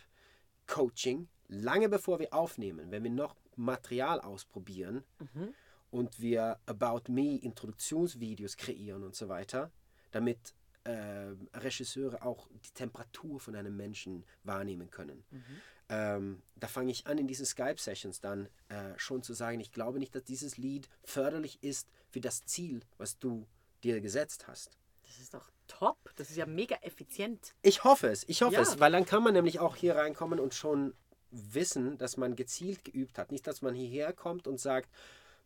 Coaching, lange bevor wir aufnehmen, wenn wir noch Material ausprobieren mhm. und wir About Me Introduktionsvideos kreieren und so weiter, damit äh, Regisseure auch die Temperatur von einem Menschen wahrnehmen können. Mhm ähm, da fange ich an, in diesen Skype-Sessions dann äh, schon zu sagen, ich glaube nicht, dass dieses Lied förderlich ist für das Ziel, was du dir gesetzt hast.
Das ist doch top. Das ist ja mega effizient.
Ich hoffe es, ich hoffe ja. es, weil dann kann man nämlich auch hier reinkommen und schon wissen, dass man gezielt geübt hat. Nicht, dass man hierher kommt und sagt,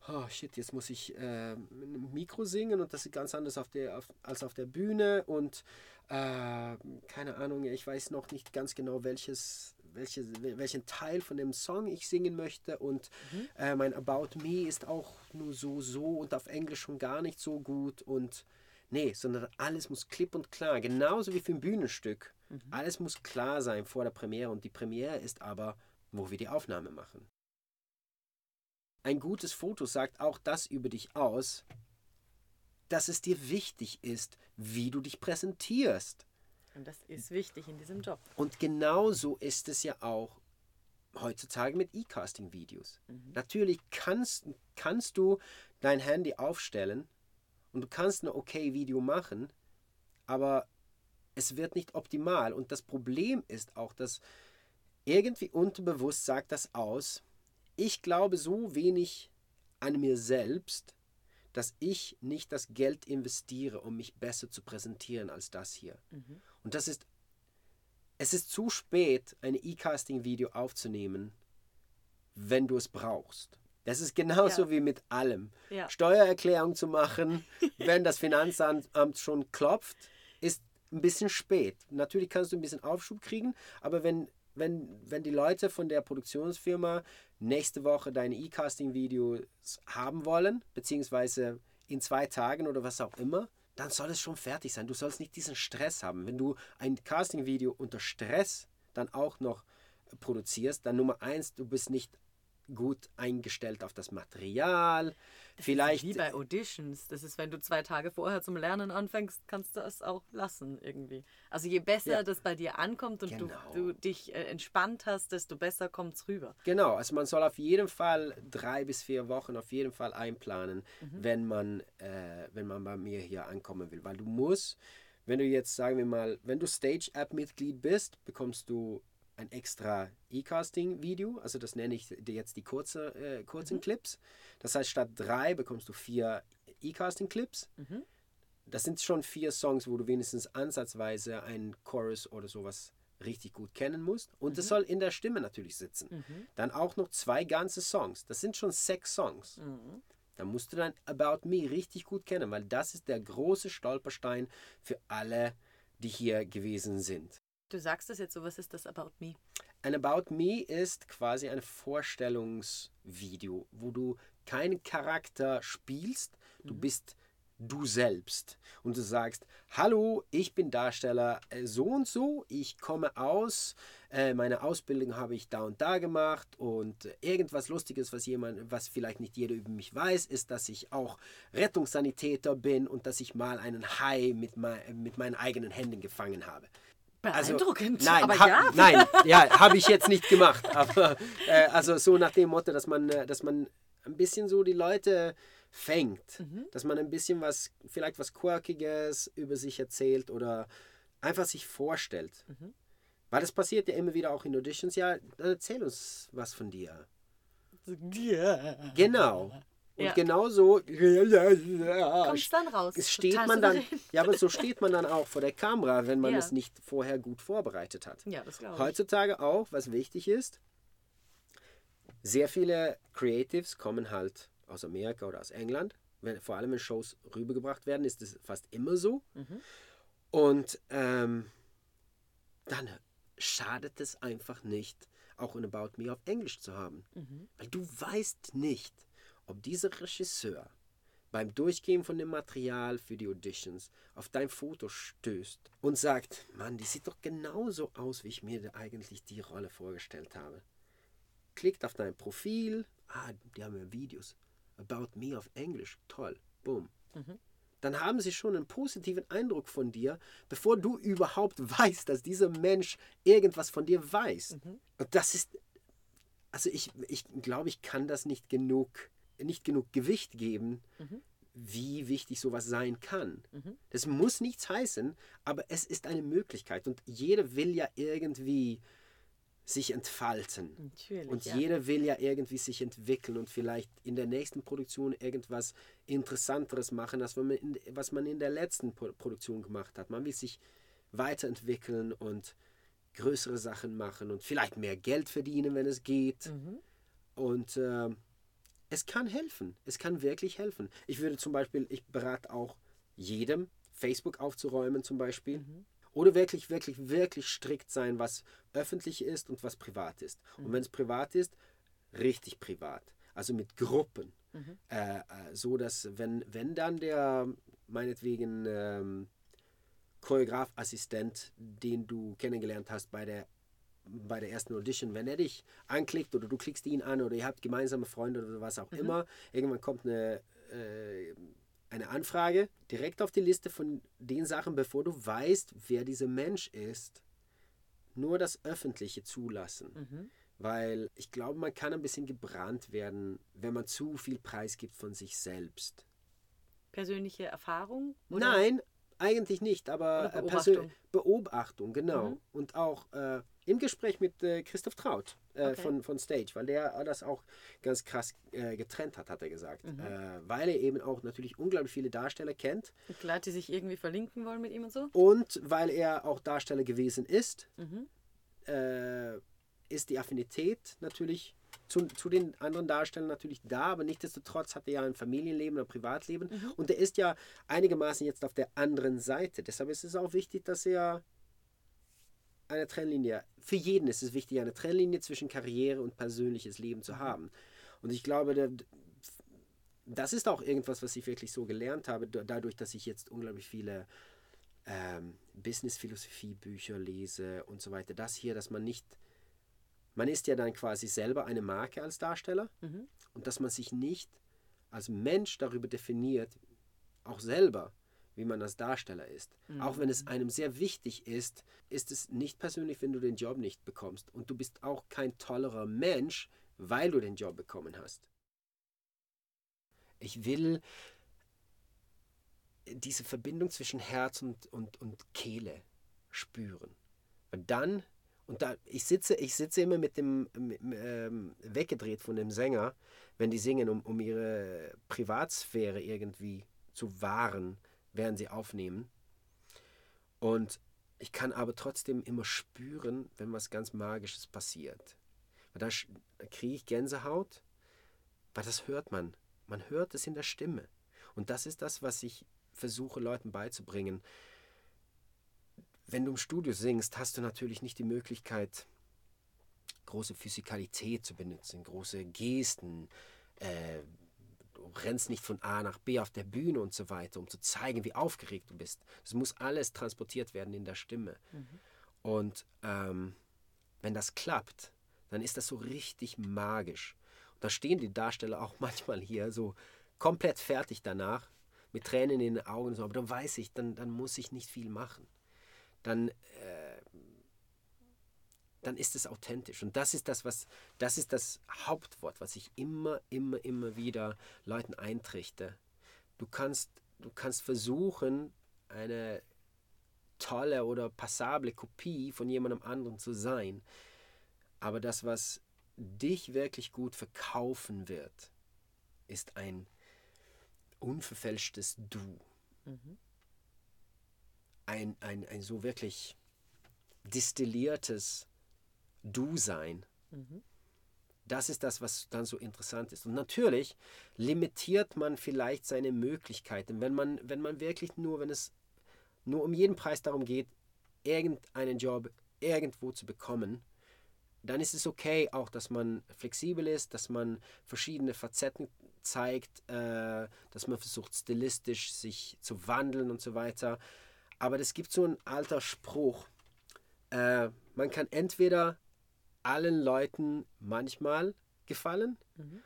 oh shit, jetzt muss ich äh, mit einem Mikro singen und das ist ganz anders auf der, auf, als auf der Bühne und äh, keine Ahnung, ich weiß noch nicht ganz genau, welches welche, welchen Teil von dem Song ich singen möchte und mhm. äh, mein About Me ist auch nur so, so und auf Englisch schon gar nicht so gut und nee, sondern alles muss klipp und klar, genauso wie für ein Bühnenstück. Mhm. Alles muss klar sein vor der Premiere und die Premiere ist aber, wo wir die Aufnahme machen. Ein gutes Foto sagt auch das über dich aus, dass es dir wichtig ist, wie du dich präsentierst.
Und das ist wichtig in diesem Job.
Und genauso ist es ja auch heutzutage mit E-Casting-Videos. Mhm. Natürlich kannst, kannst du dein Handy aufstellen und du kannst ein okay Video machen, aber es wird nicht optimal. Und das Problem ist auch, dass irgendwie unterbewusst sagt das aus, ich glaube so wenig an mir selbst, dass ich nicht das Geld investiere, um mich besser zu präsentieren als das hier. Mhm. Und das ist, es ist zu spät, ein E-Casting-Video aufzunehmen, wenn du es brauchst. Das ist genauso ja. wie mit allem. Ja. Steuererklärung zu machen, [laughs] wenn das Finanzamt schon klopft, ist ein bisschen spät. Natürlich kannst du ein bisschen Aufschub kriegen, aber wenn, wenn, wenn die Leute von der Produktionsfirma nächste Woche deine E-Casting-Videos haben wollen, beziehungsweise in zwei Tagen oder was auch immer, dann soll es schon fertig sein. Du sollst nicht diesen Stress haben. Wenn du ein Casting-Video unter Stress dann auch noch produzierst, dann Nummer eins, du bist nicht gut eingestellt auf das Material. Vielleicht
Wie bei Auditions. Das ist, wenn du zwei Tage vorher zum Lernen anfängst, kannst du es auch lassen irgendwie. Also je besser
Ja.
das bei dir ankommt und
Genau.
du, du dich äh, entspannt hast, desto besser kommt es rüber.
Genau, also man soll auf jeden Fall drei bis vier Wochen auf jeden Fall einplanen, wenn, man, äh, wenn man bei mir hier ankommen will. Weil du musst, wenn du jetzt, sagen wir mal, wenn du Stage-App-Mitglied bist, bekommst du ein extra E-Casting-Video. Also das nenne ich dir jetzt die kurze, äh, kurzen Clips. Das heißt, statt drei bekommst du vier E-Casting-Clips. Das sind schon vier Songs, wo du wenigstens ansatzweise einen Chorus oder sowas richtig gut kennen musst. Und es soll in der Stimme natürlich sitzen. Dann auch noch zwei ganze Songs. Das sind schon sechs Songs. Da musst du dann About Me richtig gut kennen, weil das ist der große Stolperstein für alle, die hier gewesen sind.
Du sagst es jetzt so, was ist das About Me?
Ein About Me ist quasi ein Vorstellungsvideo, wo du keinen Charakter spielst, du bist du selbst. Und du sagst, hallo, ich bin Darsteller äh, so und so, ich komme aus, äh, meine Ausbildung habe ich da und da gemacht und äh, irgendwas Lustiges, was jemand, was vielleicht nicht jeder über mich weiß, ist, dass ich auch Rettungssanitäter bin und dass ich mal einen Hai mit, mei mit meinen eigenen Händen gefangen habe. Also,
Beeindruckend.
nein,
aber
ha-
ja. [laughs]
nein, ja, habe ich jetzt nicht gemacht. Aber äh, also so nach dem Motto, dass man, äh, dass man ein bisschen so die Leute fängt,
Mhm.
dass man ein bisschen was, vielleicht was Quirkiges über sich erzählt oder einfach sich vorstellt.
Mhm.
Weil das passiert ja immer wieder auch in Auditions. Ja, erzähl uns was von dir. Genau. Und
Ja.
genau so
Kommt's dann raus. [laughs]
steht
Total
man dann, ja, aber so steht man dann auch vor der Kamera, wenn man
Ja.
es nicht vorher gut vorbereitet hat.
Ja, das glaube ich.
Heutzutage auch, was wichtig ist, sehr viele Creatives kommen halt aus Amerika oder aus England. Wenn, vor allem wenn Shows rübergebracht werden, ist es fast immer so. Und ähm, dann schadet es einfach nicht, auch ein About Me auf Englisch zu haben. Weil du weißt nicht, ob dieser Regisseur beim Durchgehen von dem Material für die Auditions auf dein Foto stößt und sagt, Mann, die sieht doch genauso aus, wie ich mir eigentlich die Rolle vorgestellt habe. Klickt auf dein Profil, ah, die haben ja Videos. About Me auf Englisch, toll, boom. Dann haben sie schon einen positiven Eindruck von dir, bevor du überhaupt [laughs] weißt, dass dieser Mensch irgendwas von dir weiß. Und das ist, also ich, ich glaube, ich kann das nicht genug, nicht genug Gewicht geben, wie wichtig sowas sein kann. Das muss nichts heißen, aber es ist eine Möglichkeit und jeder will ja irgendwie sich entfalten.
Natürlich,
und
ja.
jeder will ja irgendwie sich entwickeln und vielleicht in der nächsten Produktion irgendwas Interessanteres machen, als was man in, was man in der letzten Pro Produktion gemacht hat. Man will sich weiterentwickeln und größere Sachen machen und vielleicht mehr Geld verdienen, wenn es geht.
Mhm.
Und ähm, es kann helfen. Es kann wirklich helfen. Ich würde zum Beispiel, ich berate auch jedem, Facebook aufzuräumen zum Beispiel.
Mhm.
Oder wirklich, wirklich, wirklich strikt sein, was öffentlich ist und was privat ist. Und wenn es privat ist, richtig privat. Also mit Gruppen. Äh, äh, so dass, wenn, wenn dann der, meinetwegen, ähm, Choreografassistent, den du kennengelernt hast bei der, bei der ersten Audition, wenn er dich anklickt oder du klickst ihn an oder ihr habt gemeinsame Freunde oder was auch immer, irgendwann kommt eine, äh, eine Anfrage direkt auf die Liste von den Sachen, bevor du weißt, wer dieser Mensch ist, nur das Öffentliche zulassen. Weil ich glaube, man kann ein bisschen gebrannt werden, wenn man zu viel preisgibt von sich selbst.
Persönliche Erfahrung?
Nein, eigentlich nicht, aber
Oder
äh,
Beobachtung.
Persön- Beobachtung, genau.
Mhm.
Und auch äh, im Gespräch mit äh, Christoph Traut äh,
Okay.
von, von Stage, weil der das auch ganz krass äh, getrennt hat, hat er gesagt.
Mhm.
Äh, weil er eben auch natürlich unglaublich viele Darsteller kennt
Und Leute, die sich irgendwie verlinken wollen mit ihm und so?
und weil er auch Darsteller gewesen ist,
Mhm.
äh, ist die Affinität natürlich zu, zu den anderen Darstellern natürlich da, aber nichtsdestotrotz hat er ja ein Familienleben, ein Privatleben und er ist ja einigermaßen jetzt auf der anderen Seite. Deshalb ist es auch wichtig, dass er eine Trennlinie, für jeden ist es wichtig, eine Trennlinie zwischen Karriere und persönliches Leben zu haben. Und ich glaube, das ist auch irgendwas, was ich wirklich so gelernt habe, da- dadurch, dass ich jetzt unglaublich viele ähm, Business-Philosophie-Bücher lese und so weiter. Das hier, dass man nicht man ist ja dann quasi selber eine Marke als Darsteller und dass man sich nicht als Mensch darüber definiert, auch selber, wie man als Darsteller ist. Auch wenn es einem sehr wichtig ist, ist es nicht persönlich, wenn du den Job nicht bekommst. Und du bist auch kein tollerer Mensch, weil du den Job bekommen hast. Ich will diese Verbindung zwischen Herz und, und, und Kehle spüren. Und dann, und da, ich sitze, ich sitze immer mit dem, mit, ähm, weggedreht von dem Sänger, wenn die singen, um, um ihre Privatsphäre irgendwie zu wahren, während sie aufnehmen. Und ich kann aber trotzdem immer spüren, wenn was ganz Magisches passiert. Da, kriege ich Gänsehaut, weil das hört man. Man hört es in der Stimme. Und das ist das, was ich versuche Leuten beizubringen. Wenn du im Studio singst, hast du natürlich nicht die Möglichkeit, große Physikalität zu benutzen, große Gesten. Äh, rennst nicht von A nach B auf der Bühne und so weiter, um zu zeigen, wie aufgeregt du bist. Es muss alles transportiert werden in der Stimme. Mhm. Und ähm, wenn das klappt, dann ist das so richtig magisch. Und da stehen die Darsteller auch [laughs] manchmal hier so komplett fertig danach, mit Tränen in den Augen. So. Aber dann weiß ich, dann, dann muss ich nicht viel machen. Dann, äh, dann ist es authentisch. Und das ist das, was, das ist das Hauptwort, was ich immer, immer, immer wieder Leuten eintrichte. Du kannst, du kannst versuchen, eine tolle oder passable Kopie von jemandem anderen zu sein. Aber das, was dich wirklich gut verkaufen wird, ist ein unverfälschtes Du. Mhm. Ein, ein, ein so wirklich distilliertes Du-Sein. Mhm. Das ist das, was dann so interessant ist. Und natürlich limitiert man vielleicht seine Möglichkeiten, wenn man, wenn man wirklich nur, wenn es nur um jeden Preis darum geht, irgendeinen Job irgendwo zu bekommen, dann ist es okay auch, dass man flexibel ist, dass man verschiedene Facetten zeigt, äh, dass man versucht stilistisch sich zu wandeln und so weiter. Aber es gibt so einen alter Spruch, äh, man kann entweder allen Leuten manchmal gefallen mhm.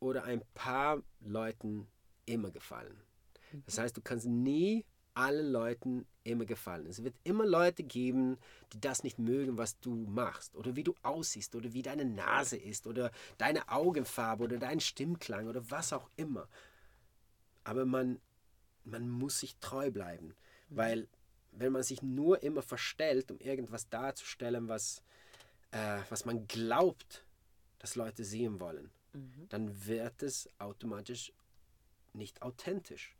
oder ein paar Leuten immer gefallen. Mhm. Das heißt, du kannst nie allen Leuten immer gefallen. Es wird immer Leute geben, die das nicht mögen, was du machst oder wie du aussiehst oder wie deine Nase ist oder deine Augenfarbe oder dein Stimmklang oder was auch immer. Aber man, man muss sich treu bleiben, mhm. weil wenn man sich nur immer verstellt, um irgendwas darzustellen, was, äh, was man glaubt, dass Leute sehen wollen, mhm. dann wird es automatisch nicht authentisch.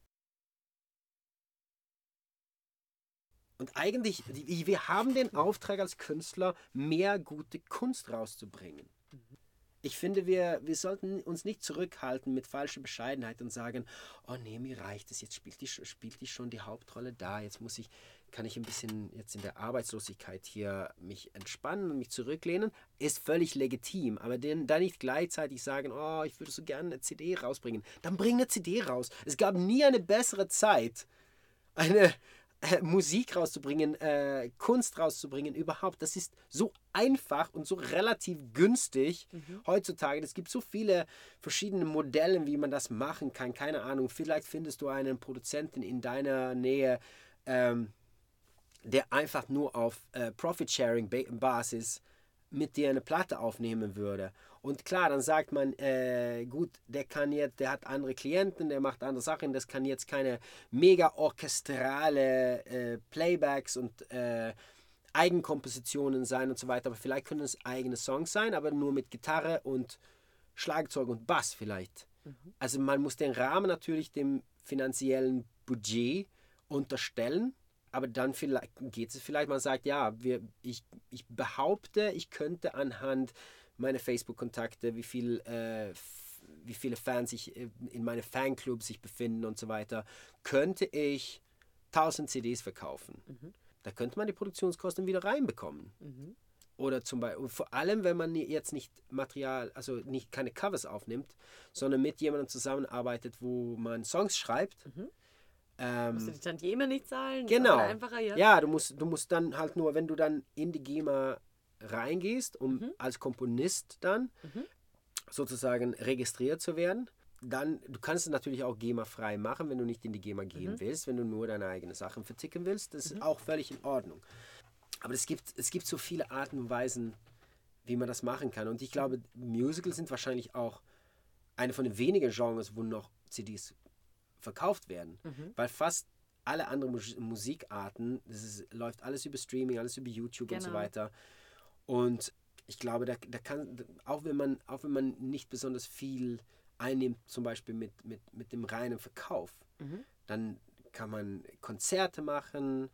Und eigentlich, wir haben den Auftrag als Künstler, mehr gute Kunst rauszubringen. Ich finde, wir, wir sollten uns nicht zurückhalten mit falscher Bescheidenheit und sagen, oh nee, mir reicht es, jetzt spielt die, spielt die schon die Hauptrolle da, jetzt muss ich, kann ich ein bisschen jetzt in der Arbeitslosigkeit hier mich entspannen und mich zurücklehnen, ist völlig legitim, aber den, dann nicht gleichzeitig sagen, oh, ich würde so gerne eine CD rausbringen. Dann bring eine CD raus. Es gab nie eine bessere Zeit, eine, äh, Musik rauszubringen, äh, Kunst rauszubringen, überhaupt. Das ist so einfach und so relativ günstig mhm. heutzutage. Es gibt so viele verschiedene Modelle, wie man das machen kann. Keine Ahnung. Vielleicht findest du einen Produzenten in deiner Nähe, ähm, der einfach nur auf äh, Profit-Sharing-Basis mit dir eine Platte aufnehmen würde. Und klar, dann sagt man, äh, gut, der kann jetzt, der hat andere Klienten, der macht andere Sachen, das kann jetzt keine mega orchestrale äh, Playbacks und äh, Eigenkompositionen sein und so weiter, aber vielleicht können es eigene Songs sein, aber nur mit Gitarre und Schlagzeug und Bass vielleicht. Mhm. Also man muss den Rahmen natürlich dem finanziellen Budget unterstellen aber dann vielleicht geht es vielleicht, man sagt, ja, wir, ich, ich behaupte, ich könnte anhand meiner Facebook-Kontakte, wie viel äh, wie viele Fans sich äh, in meinen Fanclubs sich befinden und so weiter, könnte ich 1000 CDs verkaufen. Mhm. Da könnte man die Produktionskosten wieder reinbekommen. Mhm. Oder zum Beispiel, vor allem, wenn man jetzt nicht Material, also nicht keine Covers aufnimmt, sondern mit jemandem zusammenarbeitet, wo man Songs schreibt. Mhm
ähm, musst du die Tantieme nicht zahlen?
Genau. Einfacher, ja? ja, du musst, du musst dann halt nur, wenn du dann in die GEMA reingehst, um als Komponist dann sozusagen registriert zu werden. Dann, du kannst es natürlich auch GEMA-frei machen, wenn du nicht in die GEMA gehen willst, wenn du nur deine eigenen Sachen verticken willst. Das ist auch völlig in Ordnung. Aber es gibt, es gibt so viele Arten und Weisen, wie man das machen kann. Und ich glaube, Musicals sind wahrscheinlich auch eine von den wenigen Genres, wo noch CDs verkauft werden. Weil fast alle anderen Mus Musikarten, das ist, läuft alles über Streaming, alles über YouTube und so
Genau.
weiter. Und ich glaube, da, da kann, auch wenn man, auch wenn man nicht besonders viel einnimmt, zum Beispiel mit, mit, mit dem reinen Verkauf, dann kann man Konzerte machen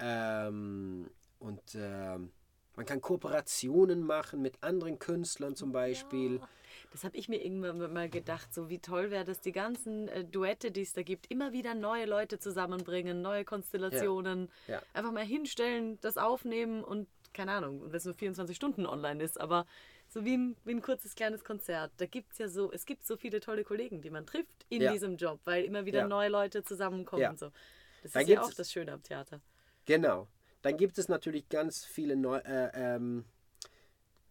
ähm, und ähm, man kann Kooperationen machen mit anderen Künstlern zum Beispiel.
Das habe ich mir irgendwann mal gedacht, so wie toll wäre das, die ganzen äh, Duette, die es da gibt, immer wieder neue Leute zusammenbringen, neue Konstellationen.
Ja.
Einfach mal hinstellen, das aufnehmen und keine Ahnung, wenn es nur 24 Stunden online ist, aber so wie ein, wie ein kurzes kleines Konzert. Da gibt es ja so, es gibt so viele tolle Kollegen, die man trifft in
Ja.
diesem Job, weil immer wieder
Ja.
neue Leute zusammenkommen
Ja.
und so. Das
Da
ist ja auch das Schöne am Theater.
Genau. Dann gibt es natürlich ganz viele neu, äh, ähm,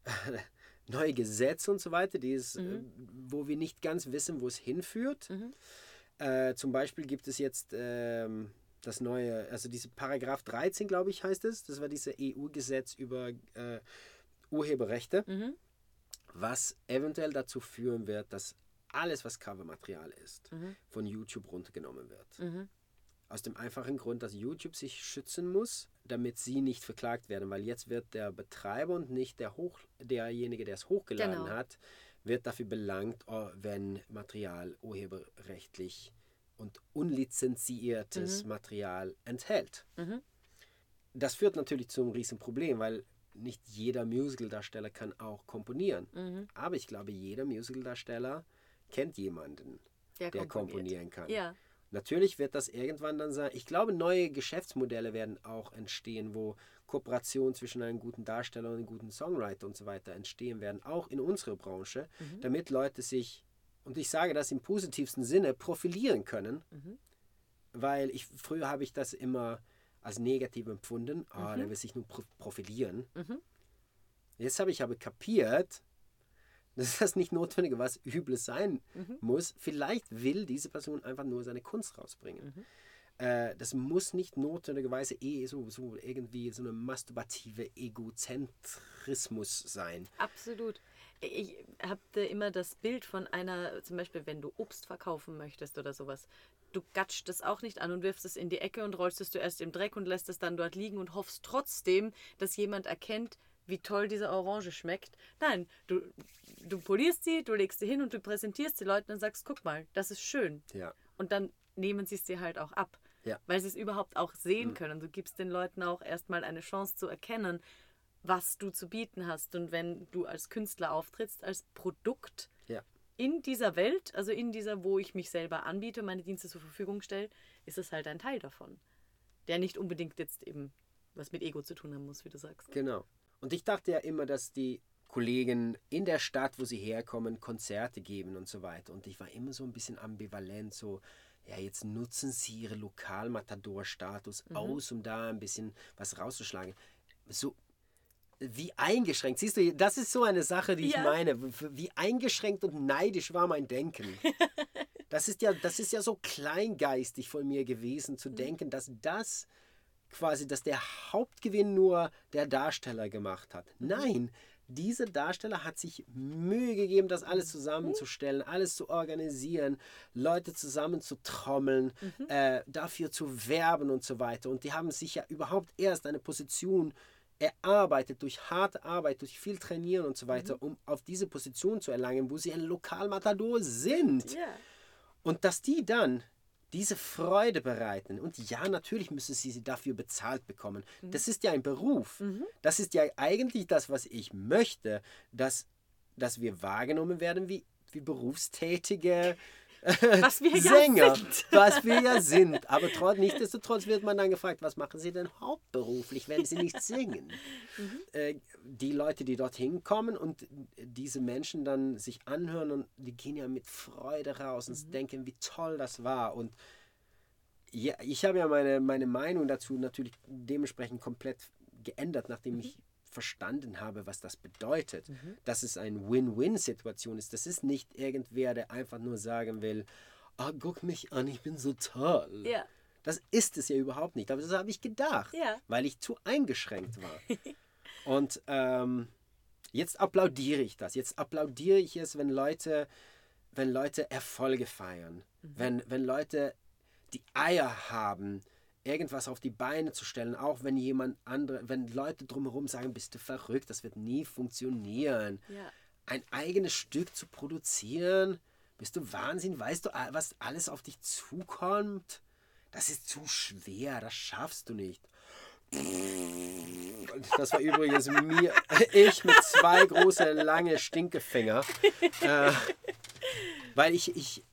[laughs] neue Gesetze und so weiter, die es, äh, wo wir nicht ganz wissen, wo es hinführt. Äh, zum Beispiel gibt es jetzt ähm, das neue, also diese Paragraph 13, glaube ich, heißt es. Das war dieses EU-Gesetz über äh, Urheberrechte, was eventuell dazu führen wird, dass alles, was Covermaterial ist, von YouTube runtergenommen wird. Aus dem einfachen Grund, dass YouTube sich schützen muss, damit sie nicht verklagt werden, weil jetzt wird der Betreiber und nicht der Hoch, derjenige, der es hochgeladen
Genau.
hat, wird dafür belangt, oh, wenn Material urheberrechtlich und unlizenziertes Material enthält. Das führt natürlich zu einem Riesenproblem, weil nicht jeder Musicaldarsteller kann auch komponieren. Aber ich glaube, jeder Musicaldarsteller kennt jemanden,
Der
der komponieren kann.
Ja.
Natürlich wird das irgendwann dann sein. Ich glaube, neue Geschäftsmodelle werden auch entstehen, wo Kooperationen zwischen einem guten Darsteller und einem guten Songwriter und so weiter entstehen werden, auch in unserer Branche, damit Leute sich, und ich sage das im positivsten Sinne, profilieren können. Weil ich früher habe ich das immer als negativ empfunden. Ah, der will sich nur pro profilieren. Jetzt habe ich aber kapiert, dass das nicht notwendig was Übles sein muss. Vielleicht will diese Person einfach nur seine Kunst rausbringen. Äh, das muss nicht notwendigerweise eh so, so irgendwie so eine masturbative Egozentrismus sein.
Absolut. Ich habe immer das Bild von einer, zum Beispiel, wenn du Obst verkaufen möchtest oder sowas. Du gatscht es auch nicht an und wirfst es in die Ecke und rollst es zuerst im Dreck und lässt es dann dort liegen und hoffst trotzdem, dass jemand erkennt, wie toll diese Orange schmeckt. Nein, du, du polierst sie, du legst sie hin und du präsentierst die Leuten und sagst, guck mal, das ist schön.
Ja.
Und dann nehmen sie es dir halt auch ab.
Ja.
Weil sie es überhaupt auch sehen können. Du gibst den Leuten auch erstmal eine Chance zu erkennen, was du zu bieten hast. Und wenn du als Künstler auftrittst, als Produkt
Ja.
in dieser Welt, also in dieser, wo ich mich selber anbiete, meine Dienste zur Verfügung stelle, ist es halt ein Teil davon. Der nicht unbedingt jetzt eben was mit Ego zu tun haben muss, wie du sagst.
Genau. Und ich dachte ja immer, dass die Kollegen in der Stadt, wo sie herkommen, Konzerte geben und so weiter. Und ich war immer so ein bisschen ambivalent, so, ja, jetzt nutzen sie ihre Lokalmatador-Status aus, um da ein bisschen was rauszuschlagen. So, wie eingeschränkt, siehst du, das ist so eine Sache, die ich
Ja.
meine. Wie eingeschränkt und neidisch war mein Denken. [laughs] Das ist ja, das ist ja so kleingeistig von mir gewesen, zu denken, dass das quasi, dass der Hauptgewinn nur der Darsteller gemacht hat. Nein, dieser Darsteller hat sich Mühe gegeben, das alles zusammenzustellen, alles zu organisieren, Leute zusammenzutrommeln, äh, dafür zu werben und so weiter. Und die haben sich ja überhaupt erst eine Position erarbeitet durch harte Arbeit, durch viel Trainieren und so weiter, um auf diese Position zu erlangen, wo sie ein Lokalmatador sind.
Ja.
Und dass die dann diese Freude bereiten. Und ja, natürlich müssen sie sie dafür bezahlt bekommen. Das ist ja ein Beruf. Das ist ja eigentlich das, was ich möchte, dass, dass wir wahrgenommen werden wie, wie berufstätige
Was wir ja
Sänger,
sind.
was wir ja sind. Aber trotz, nichtsdestotrotz wird man dann gefragt, was machen Sie denn hauptberuflich, wenn Sie nicht singen? Äh, die Leute, die dorthin kommen und diese Menschen dann sich anhören und die gehen ja mit Freude raus und denken, wie toll das war. Und ja, ich habe ja meine, meine Meinung dazu natürlich dementsprechend komplett geändert, nachdem ich verstanden habe, was das bedeutet, dass es eine Win-Win-Situation ist. Das ist nicht irgendwer, der einfach nur sagen will, oh, guck mich an, ich bin so toll.
Ja.
Das ist es ja überhaupt nicht. Aber das habe ich gedacht,
Ja.
weil ich zu eingeschränkt war. [laughs] Und ähm, jetzt applaudiere ich das. Jetzt applaudiere ich es, wenn Leute, wenn Leute Erfolge feiern. Wenn, wenn Leute die Eier haben, irgendwas auf die Beine zu stellen, auch wenn jemand andere, wenn Leute drumherum sagen, bist du verrückt, das wird nie funktionieren.
Ja.
Ein eigenes Stück zu produzieren, bist du Wahnsinn, weißt du, was alles auf dich zukommt? Das ist zu schwer, das schaffst du nicht. Das war übrigens mir, [laughs] ich mit zwei große, lange Stinkefinger. Äh, weil ich, ich,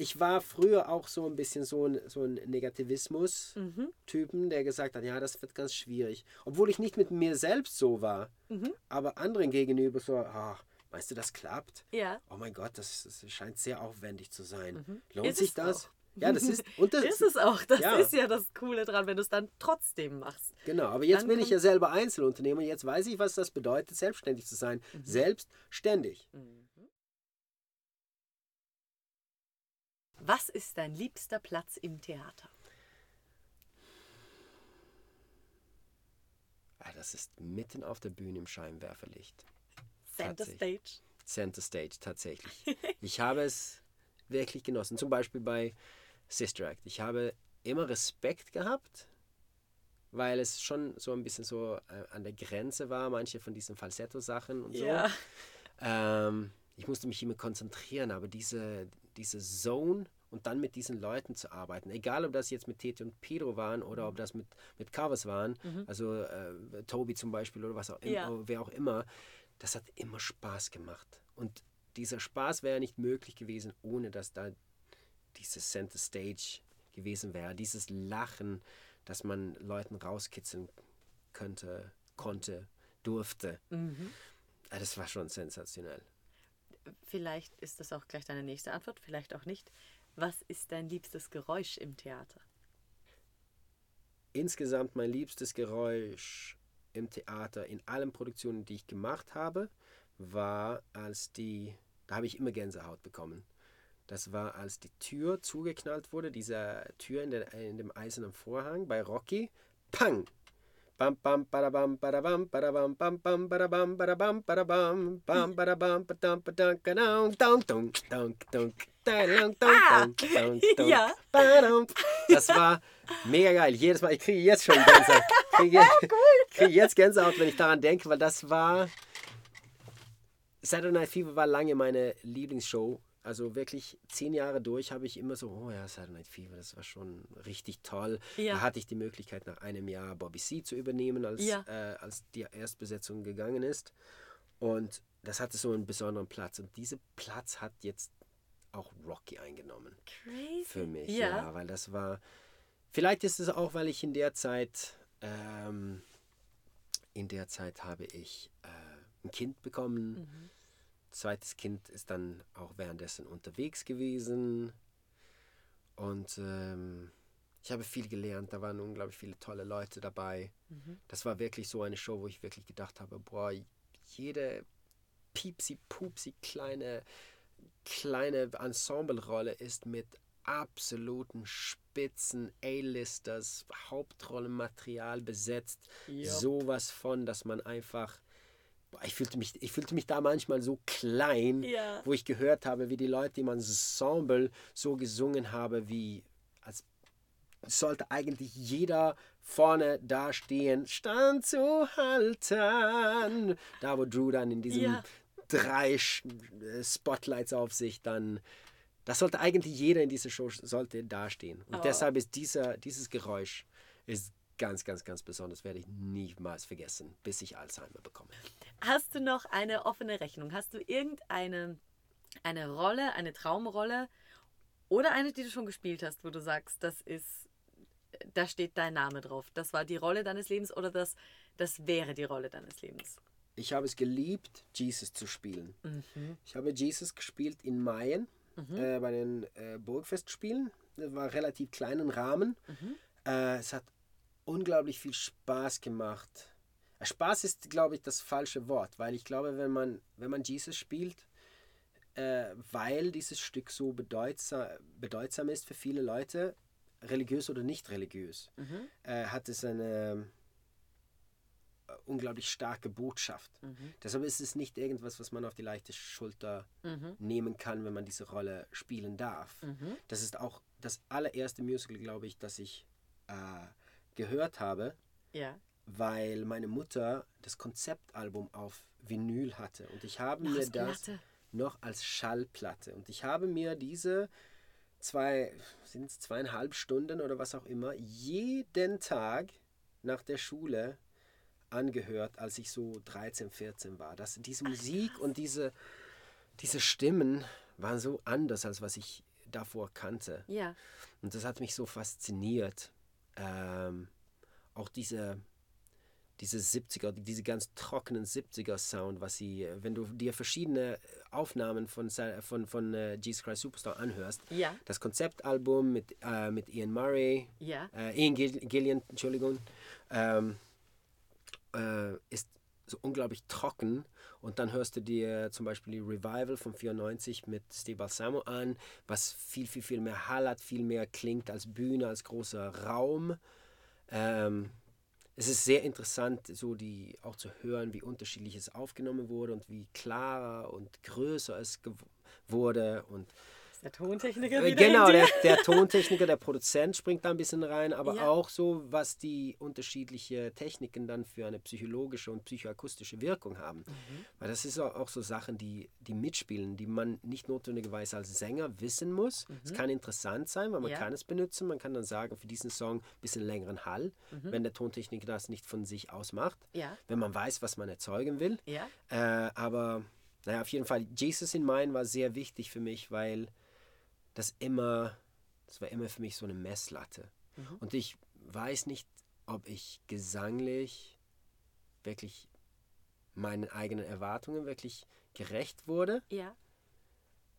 ich war früher auch so ein bisschen so ein, so ein Negativismus-Typen, der gesagt hat, ja, das wird ganz schwierig. Obwohl ich nicht mit mir selbst so war, aber anderen gegenüber so, ach, meinst du, das klappt?
Ja.
Oh mein Gott, das, das scheint sehr aufwendig zu sein. Lohnt
Mhm. Ist
sich das?
auch.
Ja, das ist. [laughs] Und das,
Ist es auch. Das
Ja.
ist ja das Coole dran, wenn du es dann trotzdem machst.
Genau, aber jetzt
Dann
bin ich ja selber Einzelunternehmer. Jetzt weiß ich, was das bedeutet, selbstständig zu sein.
Mhm.
Selbstständig.
Was ist dein liebster Platz im Theater?
Ah, das ist mitten auf der Bühne im Scheinwerferlicht.
Center. Stage.
Center Stage, tatsächlich. Ich habe es wirklich genossen. Zum Beispiel bei Sister Act. Ich habe immer Respekt gehabt, weil es schon so ein bisschen so äh, an der Grenze war, manche von diesen Falsetto-Sachen und so.
Ja.
Ähm, ich musste mich immer konzentrieren, aber diese, diese Zone und dann mit diesen Leuten zu arbeiten, egal ob das jetzt mit Tete und Pedro waren oder ob das mit, mit Covers waren, also äh, Toby zum Beispiel oder was auch immer,
Ja.
wer auch immer, das hat immer Spaß gemacht. Und dieser Spaß wäre nicht möglich gewesen, ohne dass da dieses Center Stage gewesen wäre, dieses Lachen, dass man Leuten rauskitzeln könnte, konnte, durfte. Ah, Das war schon sensationell.
Vielleicht ist das auch gleich deine nächste Antwort, vielleicht auch nicht. Was ist dein liebstes Geräusch im Theater?
Insgesamt mein liebstes Geräusch im Theater, in allen Produktionen, die ich gemacht habe, war, als die, da habe ich immer Gänsehaut bekommen. Das war, als die Tür zugeknallt wurde, diese Tür in, der, in dem eisernen Vorhang bei Rocky. Pang! Bam, bam, badabam, badabam, badabam, bam, bam, badabam, badabam, badabam, bam, badabam, badam, badam, gadam, dum, dum, dum, dum, dum, dum, dum, dum, dum,
Ja.
badam. Das war mega geil. Jedes Mal, ich kriege jetzt schon Gänsehaut. Ich kriege [laughs] kriege jetzt Gänsehaut, wenn ich daran denke, weil das war. Saturday Night Fever war lange meine Lieblingsshow. Also wirklich zehn Jahre durch habe ich immer so, oh ja, Saturday Night Fever, das war schon richtig toll.
Ja.
Da hatte ich die Möglichkeit, nach einem Jahr Bobby C zu übernehmen, als,
Ja.
äh, als die Erstbesetzung gegangen ist. Und das hatte so einen besonderen Platz. Und dieser Platz hat jetzt auch Rocky eingenommen
Crazy.
für mich.
Ja.
Ja. weil das war. Vielleicht ist es auch, weil ich in der Zeit, ähm, in der Zeit habe ich äh, ein Kind bekommen. Zweites Kind ist dann auch währenddessen unterwegs gewesen. Und ähm, ich habe viel gelernt. Da waren unglaublich viele tolle Leute dabei. Das war wirklich so eine Show, wo ich wirklich gedacht habe, boah, jede piepsi, pupsi kleine kleine Ensemblerolle ist mit absoluten Spitzen A-Listers, Hauptrollenmaterial besetzt.
Jupp.
Sowas von, dass man einfach. Ich fühlte, mich, ich fühlte mich da manchmal so klein,
Ja.
wo ich gehört habe, wie die Leute im Ensemble so gesungen haben, wie als sollte eigentlich jeder vorne da stehen, Stand zu halten. Da, wo Drew dann in diesem
Ja.
drei äh, Spotlights auf sich dann. Das sollte eigentlich jeder in dieser Show sollte dastehen. Und
Oh.
deshalb ist dieser, dieses Geräusch ist ganz, ganz, ganz besonders. Werde ich niemals vergessen, bis ich Alzheimer bekomme.
Hast du noch eine offene Rechnung? Hast du irgendeine eine Rolle, eine Traumrolle oder eine, die du schon gespielt hast, wo du sagst, das ist, da steht dein Name drauf. Das war die Rolle deines Lebens oder das, das wäre die Rolle deines Lebens?
Ich habe es geliebt, Jesus zu spielen. Ich habe Jesus gespielt in Mayen äh, bei den äh, Burgfestspielen. Das war relativ kleinen Rahmen. Äh, es hat unglaublich viel Spaß gemacht. Spaß ist, glaube ich, das falsche Wort, weil ich glaube, wenn man, wenn man Jesus spielt, äh, weil dieses Stück so bedeutsam, bedeutsam ist für viele Leute, religiös oder nicht religiös,
Mhm.
äh, hat es eine äh, unglaublich starke Botschaft.
Mhm.
Deshalb ist es nicht irgendwas, was man auf die leichte Schulter
Mhm.
nehmen kann, wenn man diese Rolle spielen darf.
Mhm.
Das ist auch das allererste Musical, glaube ich, das ich äh, gehört habe,
Ja.
weil meine Mutter das Konzeptalbum auf Vinyl hatte. Und ich habe
Noch
mir das
Platte.
noch als Schallplatte. Und ich habe mir diese zwei, sind es zweieinhalb Stunden oder was auch immer, jeden Tag nach der Schule angehört, als ich so 13, 14 war. Das, diese Musik und diese, diese Stimmen waren so anders, als was ich davor kannte.
Ja.
Und das hat mich so fasziniert. Ähm, auch diese, diese 70er, diese ganz trockenen 70er Sound, was sie, wenn du dir verschiedene Aufnahmen von, von, von äh, Jesus Christ Superstar anhörst,
Ja.
das Konzeptalbum mit, äh, mit Ian Murray,
Ja.
äh, Ian Gill Gillian, Entschuldigung, ähm, äh, ist so unglaublich trocken. Und dann hörst du dir zum Beispiel die Revival von 94 mit Steve Balsamo an, was viel, viel, viel mehr Hall hat, viel mehr klingt als Bühne, als großer Raum. Ähm, es ist sehr interessant, so die auch zu hören, wie unterschiedlich es aufgenommen wurde und wie klarer und größer es wurde. Und
der Tontechniker
äh,
wieder
Genau, der, der [laughs] Tontechniker, der Produzent springt da ein bisschen rein, aber
Ja.
auch so, was die unterschiedlichen Techniken dann für eine psychologische und psychoakustische Wirkung haben.
Mhm.
Weil das ist auch, auch so Sachen, die, die mitspielen, die man nicht notwendigerweise als Sänger wissen muss. Es kann interessant sein, weil man
Mhm. Ja.
kann es benutzen. Man kann dann sagen, für diesen Song ein bisschen längeren Hall, wenn der Tontechniker das nicht von sich aus macht.
Mhm. Ja.
Wenn man weiß, was man erzeugen will. Äh, aber naja, auf jeden Fall, Jesus in Mine war sehr wichtig für mich, weil das immer, das war immer für mich so eine Messlatte. Und ich weiß nicht, ob ich gesanglich wirklich meinen eigenen Erwartungen wirklich gerecht wurde.
Ja.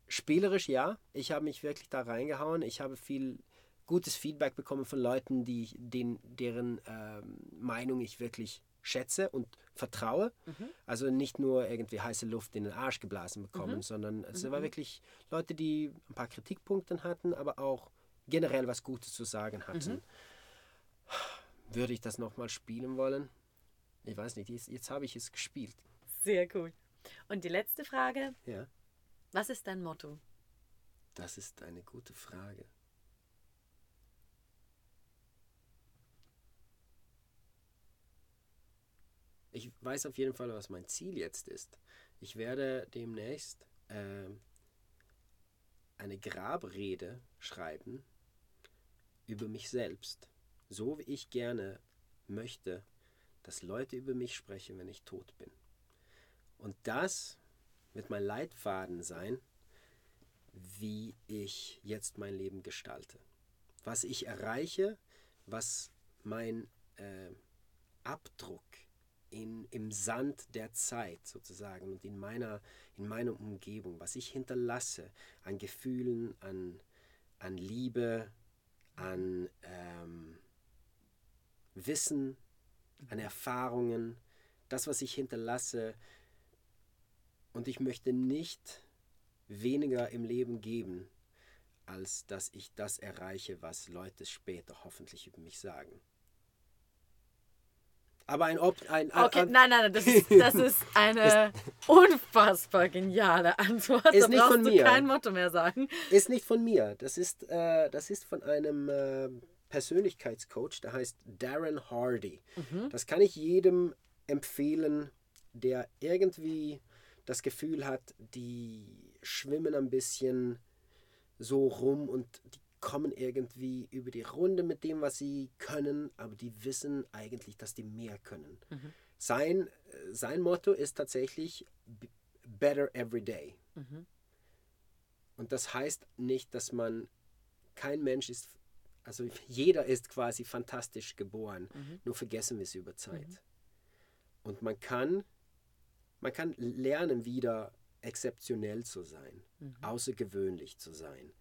Spielerisch ja, ich habe mich wirklich da reingehauen. Ich habe viel gutes Feedback bekommen von Leuten, die, den, deren ähm, Meinung ich wirklich schätze und vertraue. Also nicht nur irgendwie heiße Luft in den Arsch geblasen bekommen, sondern es war wirklich Leute, die ein paar Kritikpunkte hatten, aber auch generell was Gutes zu sagen hatten. Würde ich das nochmal spielen wollen? Ich weiß nicht, jetzt, jetzt habe ich es gespielt.
Sehr cool. Und die letzte Frage.
Ja,
Was ist dein Motto?
das ist eine gute Frage. Ich weiß auf jeden Fall, was mein Ziel jetzt ist. Ich werde demnächst ähm, eine Grabrede schreiben über mich selbst. So wie ich gerne möchte, dass Leute über mich sprechen, wenn ich tot bin. Und das wird mein Leitfaden sein, wie ich jetzt mein Leben gestalte. Was ich erreiche, was mein äh, Abdruck in, im Sand der Zeit sozusagen und in meiner, in meiner Umgebung, was ich hinterlasse an Gefühlen, an, an Liebe, an ähm, Wissen, an Erfahrungen, das, was ich hinterlasse. Und ich möchte nicht weniger im Leben geben, als dass ich das erreiche, was Leute später hoffentlich über mich sagen. Aber ein, Ob ein, ein,
Okay,
ein
nein, nein, nein, das ist, das [laughs] ist eine unfassbar geniale Antwort.
Ist
da
nicht
brauchst
von
du
mir.
kein Motto mehr sagen.
ist nicht von mir. Das ist, äh, das ist von einem äh, Persönlichkeitscoach, der heißt Darren Hardy. Das kann ich jedem empfehlen, der irgendwie das Gefühl hat, die schwimmen ein bisschen so rum und die kommen irgendwie über die Runde mit dem, was sie können, aber die wissen eigentlich, dass die mehr können. Sein, äh, sein Motto ist tatsächlich "B- Better Every Day. Und das heißt nicht, dass man kein Mensch ist, also [laughs] jeder ist quasi fantastisch geboren, nur vergessen wir es über Zeit. Und man kann, man kann lernen, wieder exzeptionell zu sein, außergewöhnlich zu sein.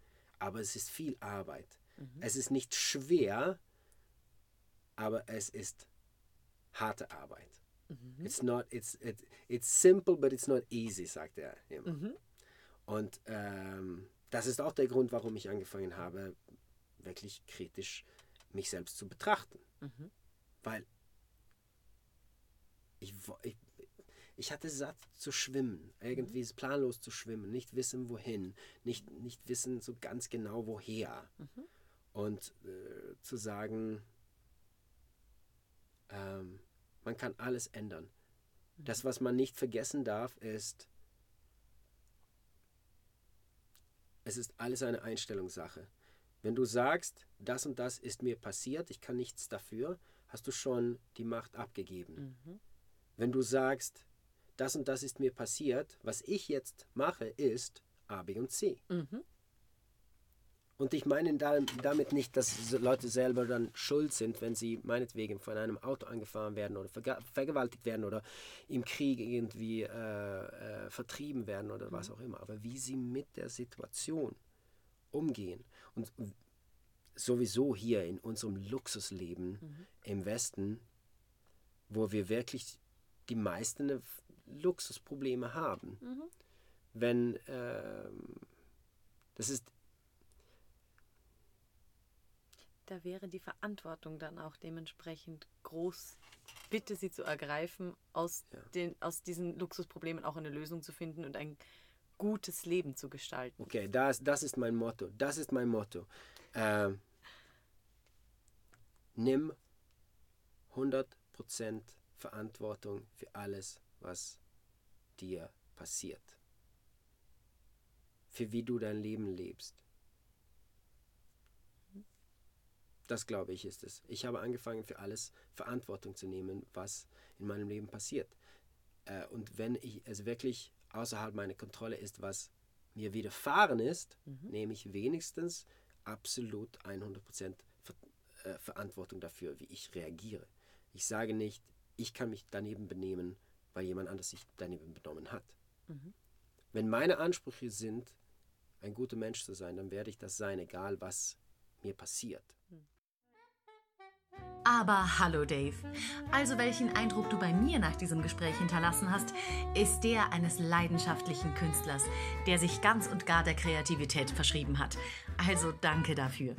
Aber es ist viel Arbeit. Es ist nicht schwer, aber es ist harte Arbeit. It's not, it's, it, it's simple, but it's not easy, sagt er immer. Und ähm, das ist auch der Grund, warum ich angefangen habe, wirklich kritisch mich selbst zu betrachten. Weil ich, ich, ich hatte satt zu schwimmen, irgendwie planlos zu schwimmen, nicht wissen wohin, nicht, nicht wissen so ganz genau woher. Und äh, zu sagen, ähm, man kann alles ändern. Das, was man nicht vergessen darf, ist, es ist alles eine Einstellungssache. Wenn du sagst, das und das ist mir passiert, ich kann nichts dafür, hast du schon die Macht abgegeben. Wenn du sagst, das und das ist mir passiert, was ich jetzt mache, ist A, B und C. Und ich meine da- damit nicht, dass Leute selber dann schuld sind, wenn sie meinetwegen von einem Auto angefahren werden oder vergewaltigt werden oder im Krieg irgendwie äh, äh, vertrieben werden oder was auch immer. Aber wie sie mit der Situation umgehen. Und sowieso hier in unserem Luxusleben im Westen, wo wir wirklich die meisten Luxusprobleme haben. Wenn ähm, das ist
Da wäre die Verantwortung dann auch dementsprechend groß. Bitte sie zu ergreifen, aus,
Ja.
den, aus diesen Luxusproblemen auch eine Lösung zu finden und ein gutes Leben zu gestalten.
Okay, das, das ist mein Motto. Das ist mein Motto. Ähm, nimm 100% Verantwortung für alles, was dir passiert. Für wie du dein Leben lebst. Das glaube ich ist es. Ich habe angefangen für alles Verantwortung zu nehmen, was in meinem Leben passiert. Äh, und wenn ich es wirklich außerhalb meiner Kontrolle ist, was mir widerfahren ist, nehme ich wenigstens absolut 100% Ver äh, Verantwortung dafür, wie ich reagiere. Ich sage nicht, ich kann mich daneben benehmen, weil jemand anders sich daneben benommen hat. Wenn meine Ansprüche sind, ein guter Mensch zu sein, dann werde ich das sein, egal was mir passiert.
Aber hallo Dave. Also welchen Eindruck du bei mir nach diesem Gespräch hinterlassen hast, ist der eines leidenschaftlichen Künstlers, der sich ganz und gar der Kreativität verschrieben hat. Also danke dafür.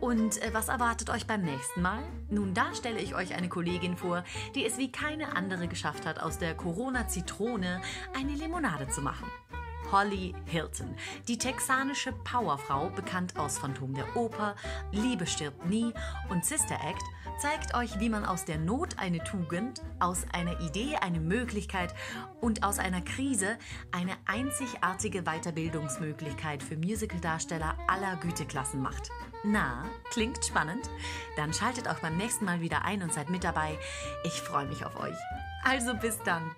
Und äh, was erwartet euch beim nächsten Mal? Nun, da stelle ich euch eine Kollegin vor, die es wie keine andere geschafft hat, aus der Corona-Zitrone eine Limonade zu machen. Holly Hilton, die texanische Powerfrau, bekannt aus Phantom der Oper, Liebe stirbt nie und Sister Act, zeigt euch, wie man aus der Not eine Tugend, aus einer Idee eine Möglichkeit und aus einer Krise eine einzigartige Weiterbildungsmöglichkeit für Musicaldarsteller aller Güteklassen macht. Na, klingt spannend? Dann schaltet auch beim nächsten Mal wieder ein und seid mit dabei. Ich freue mich auf euch. Also bis dann.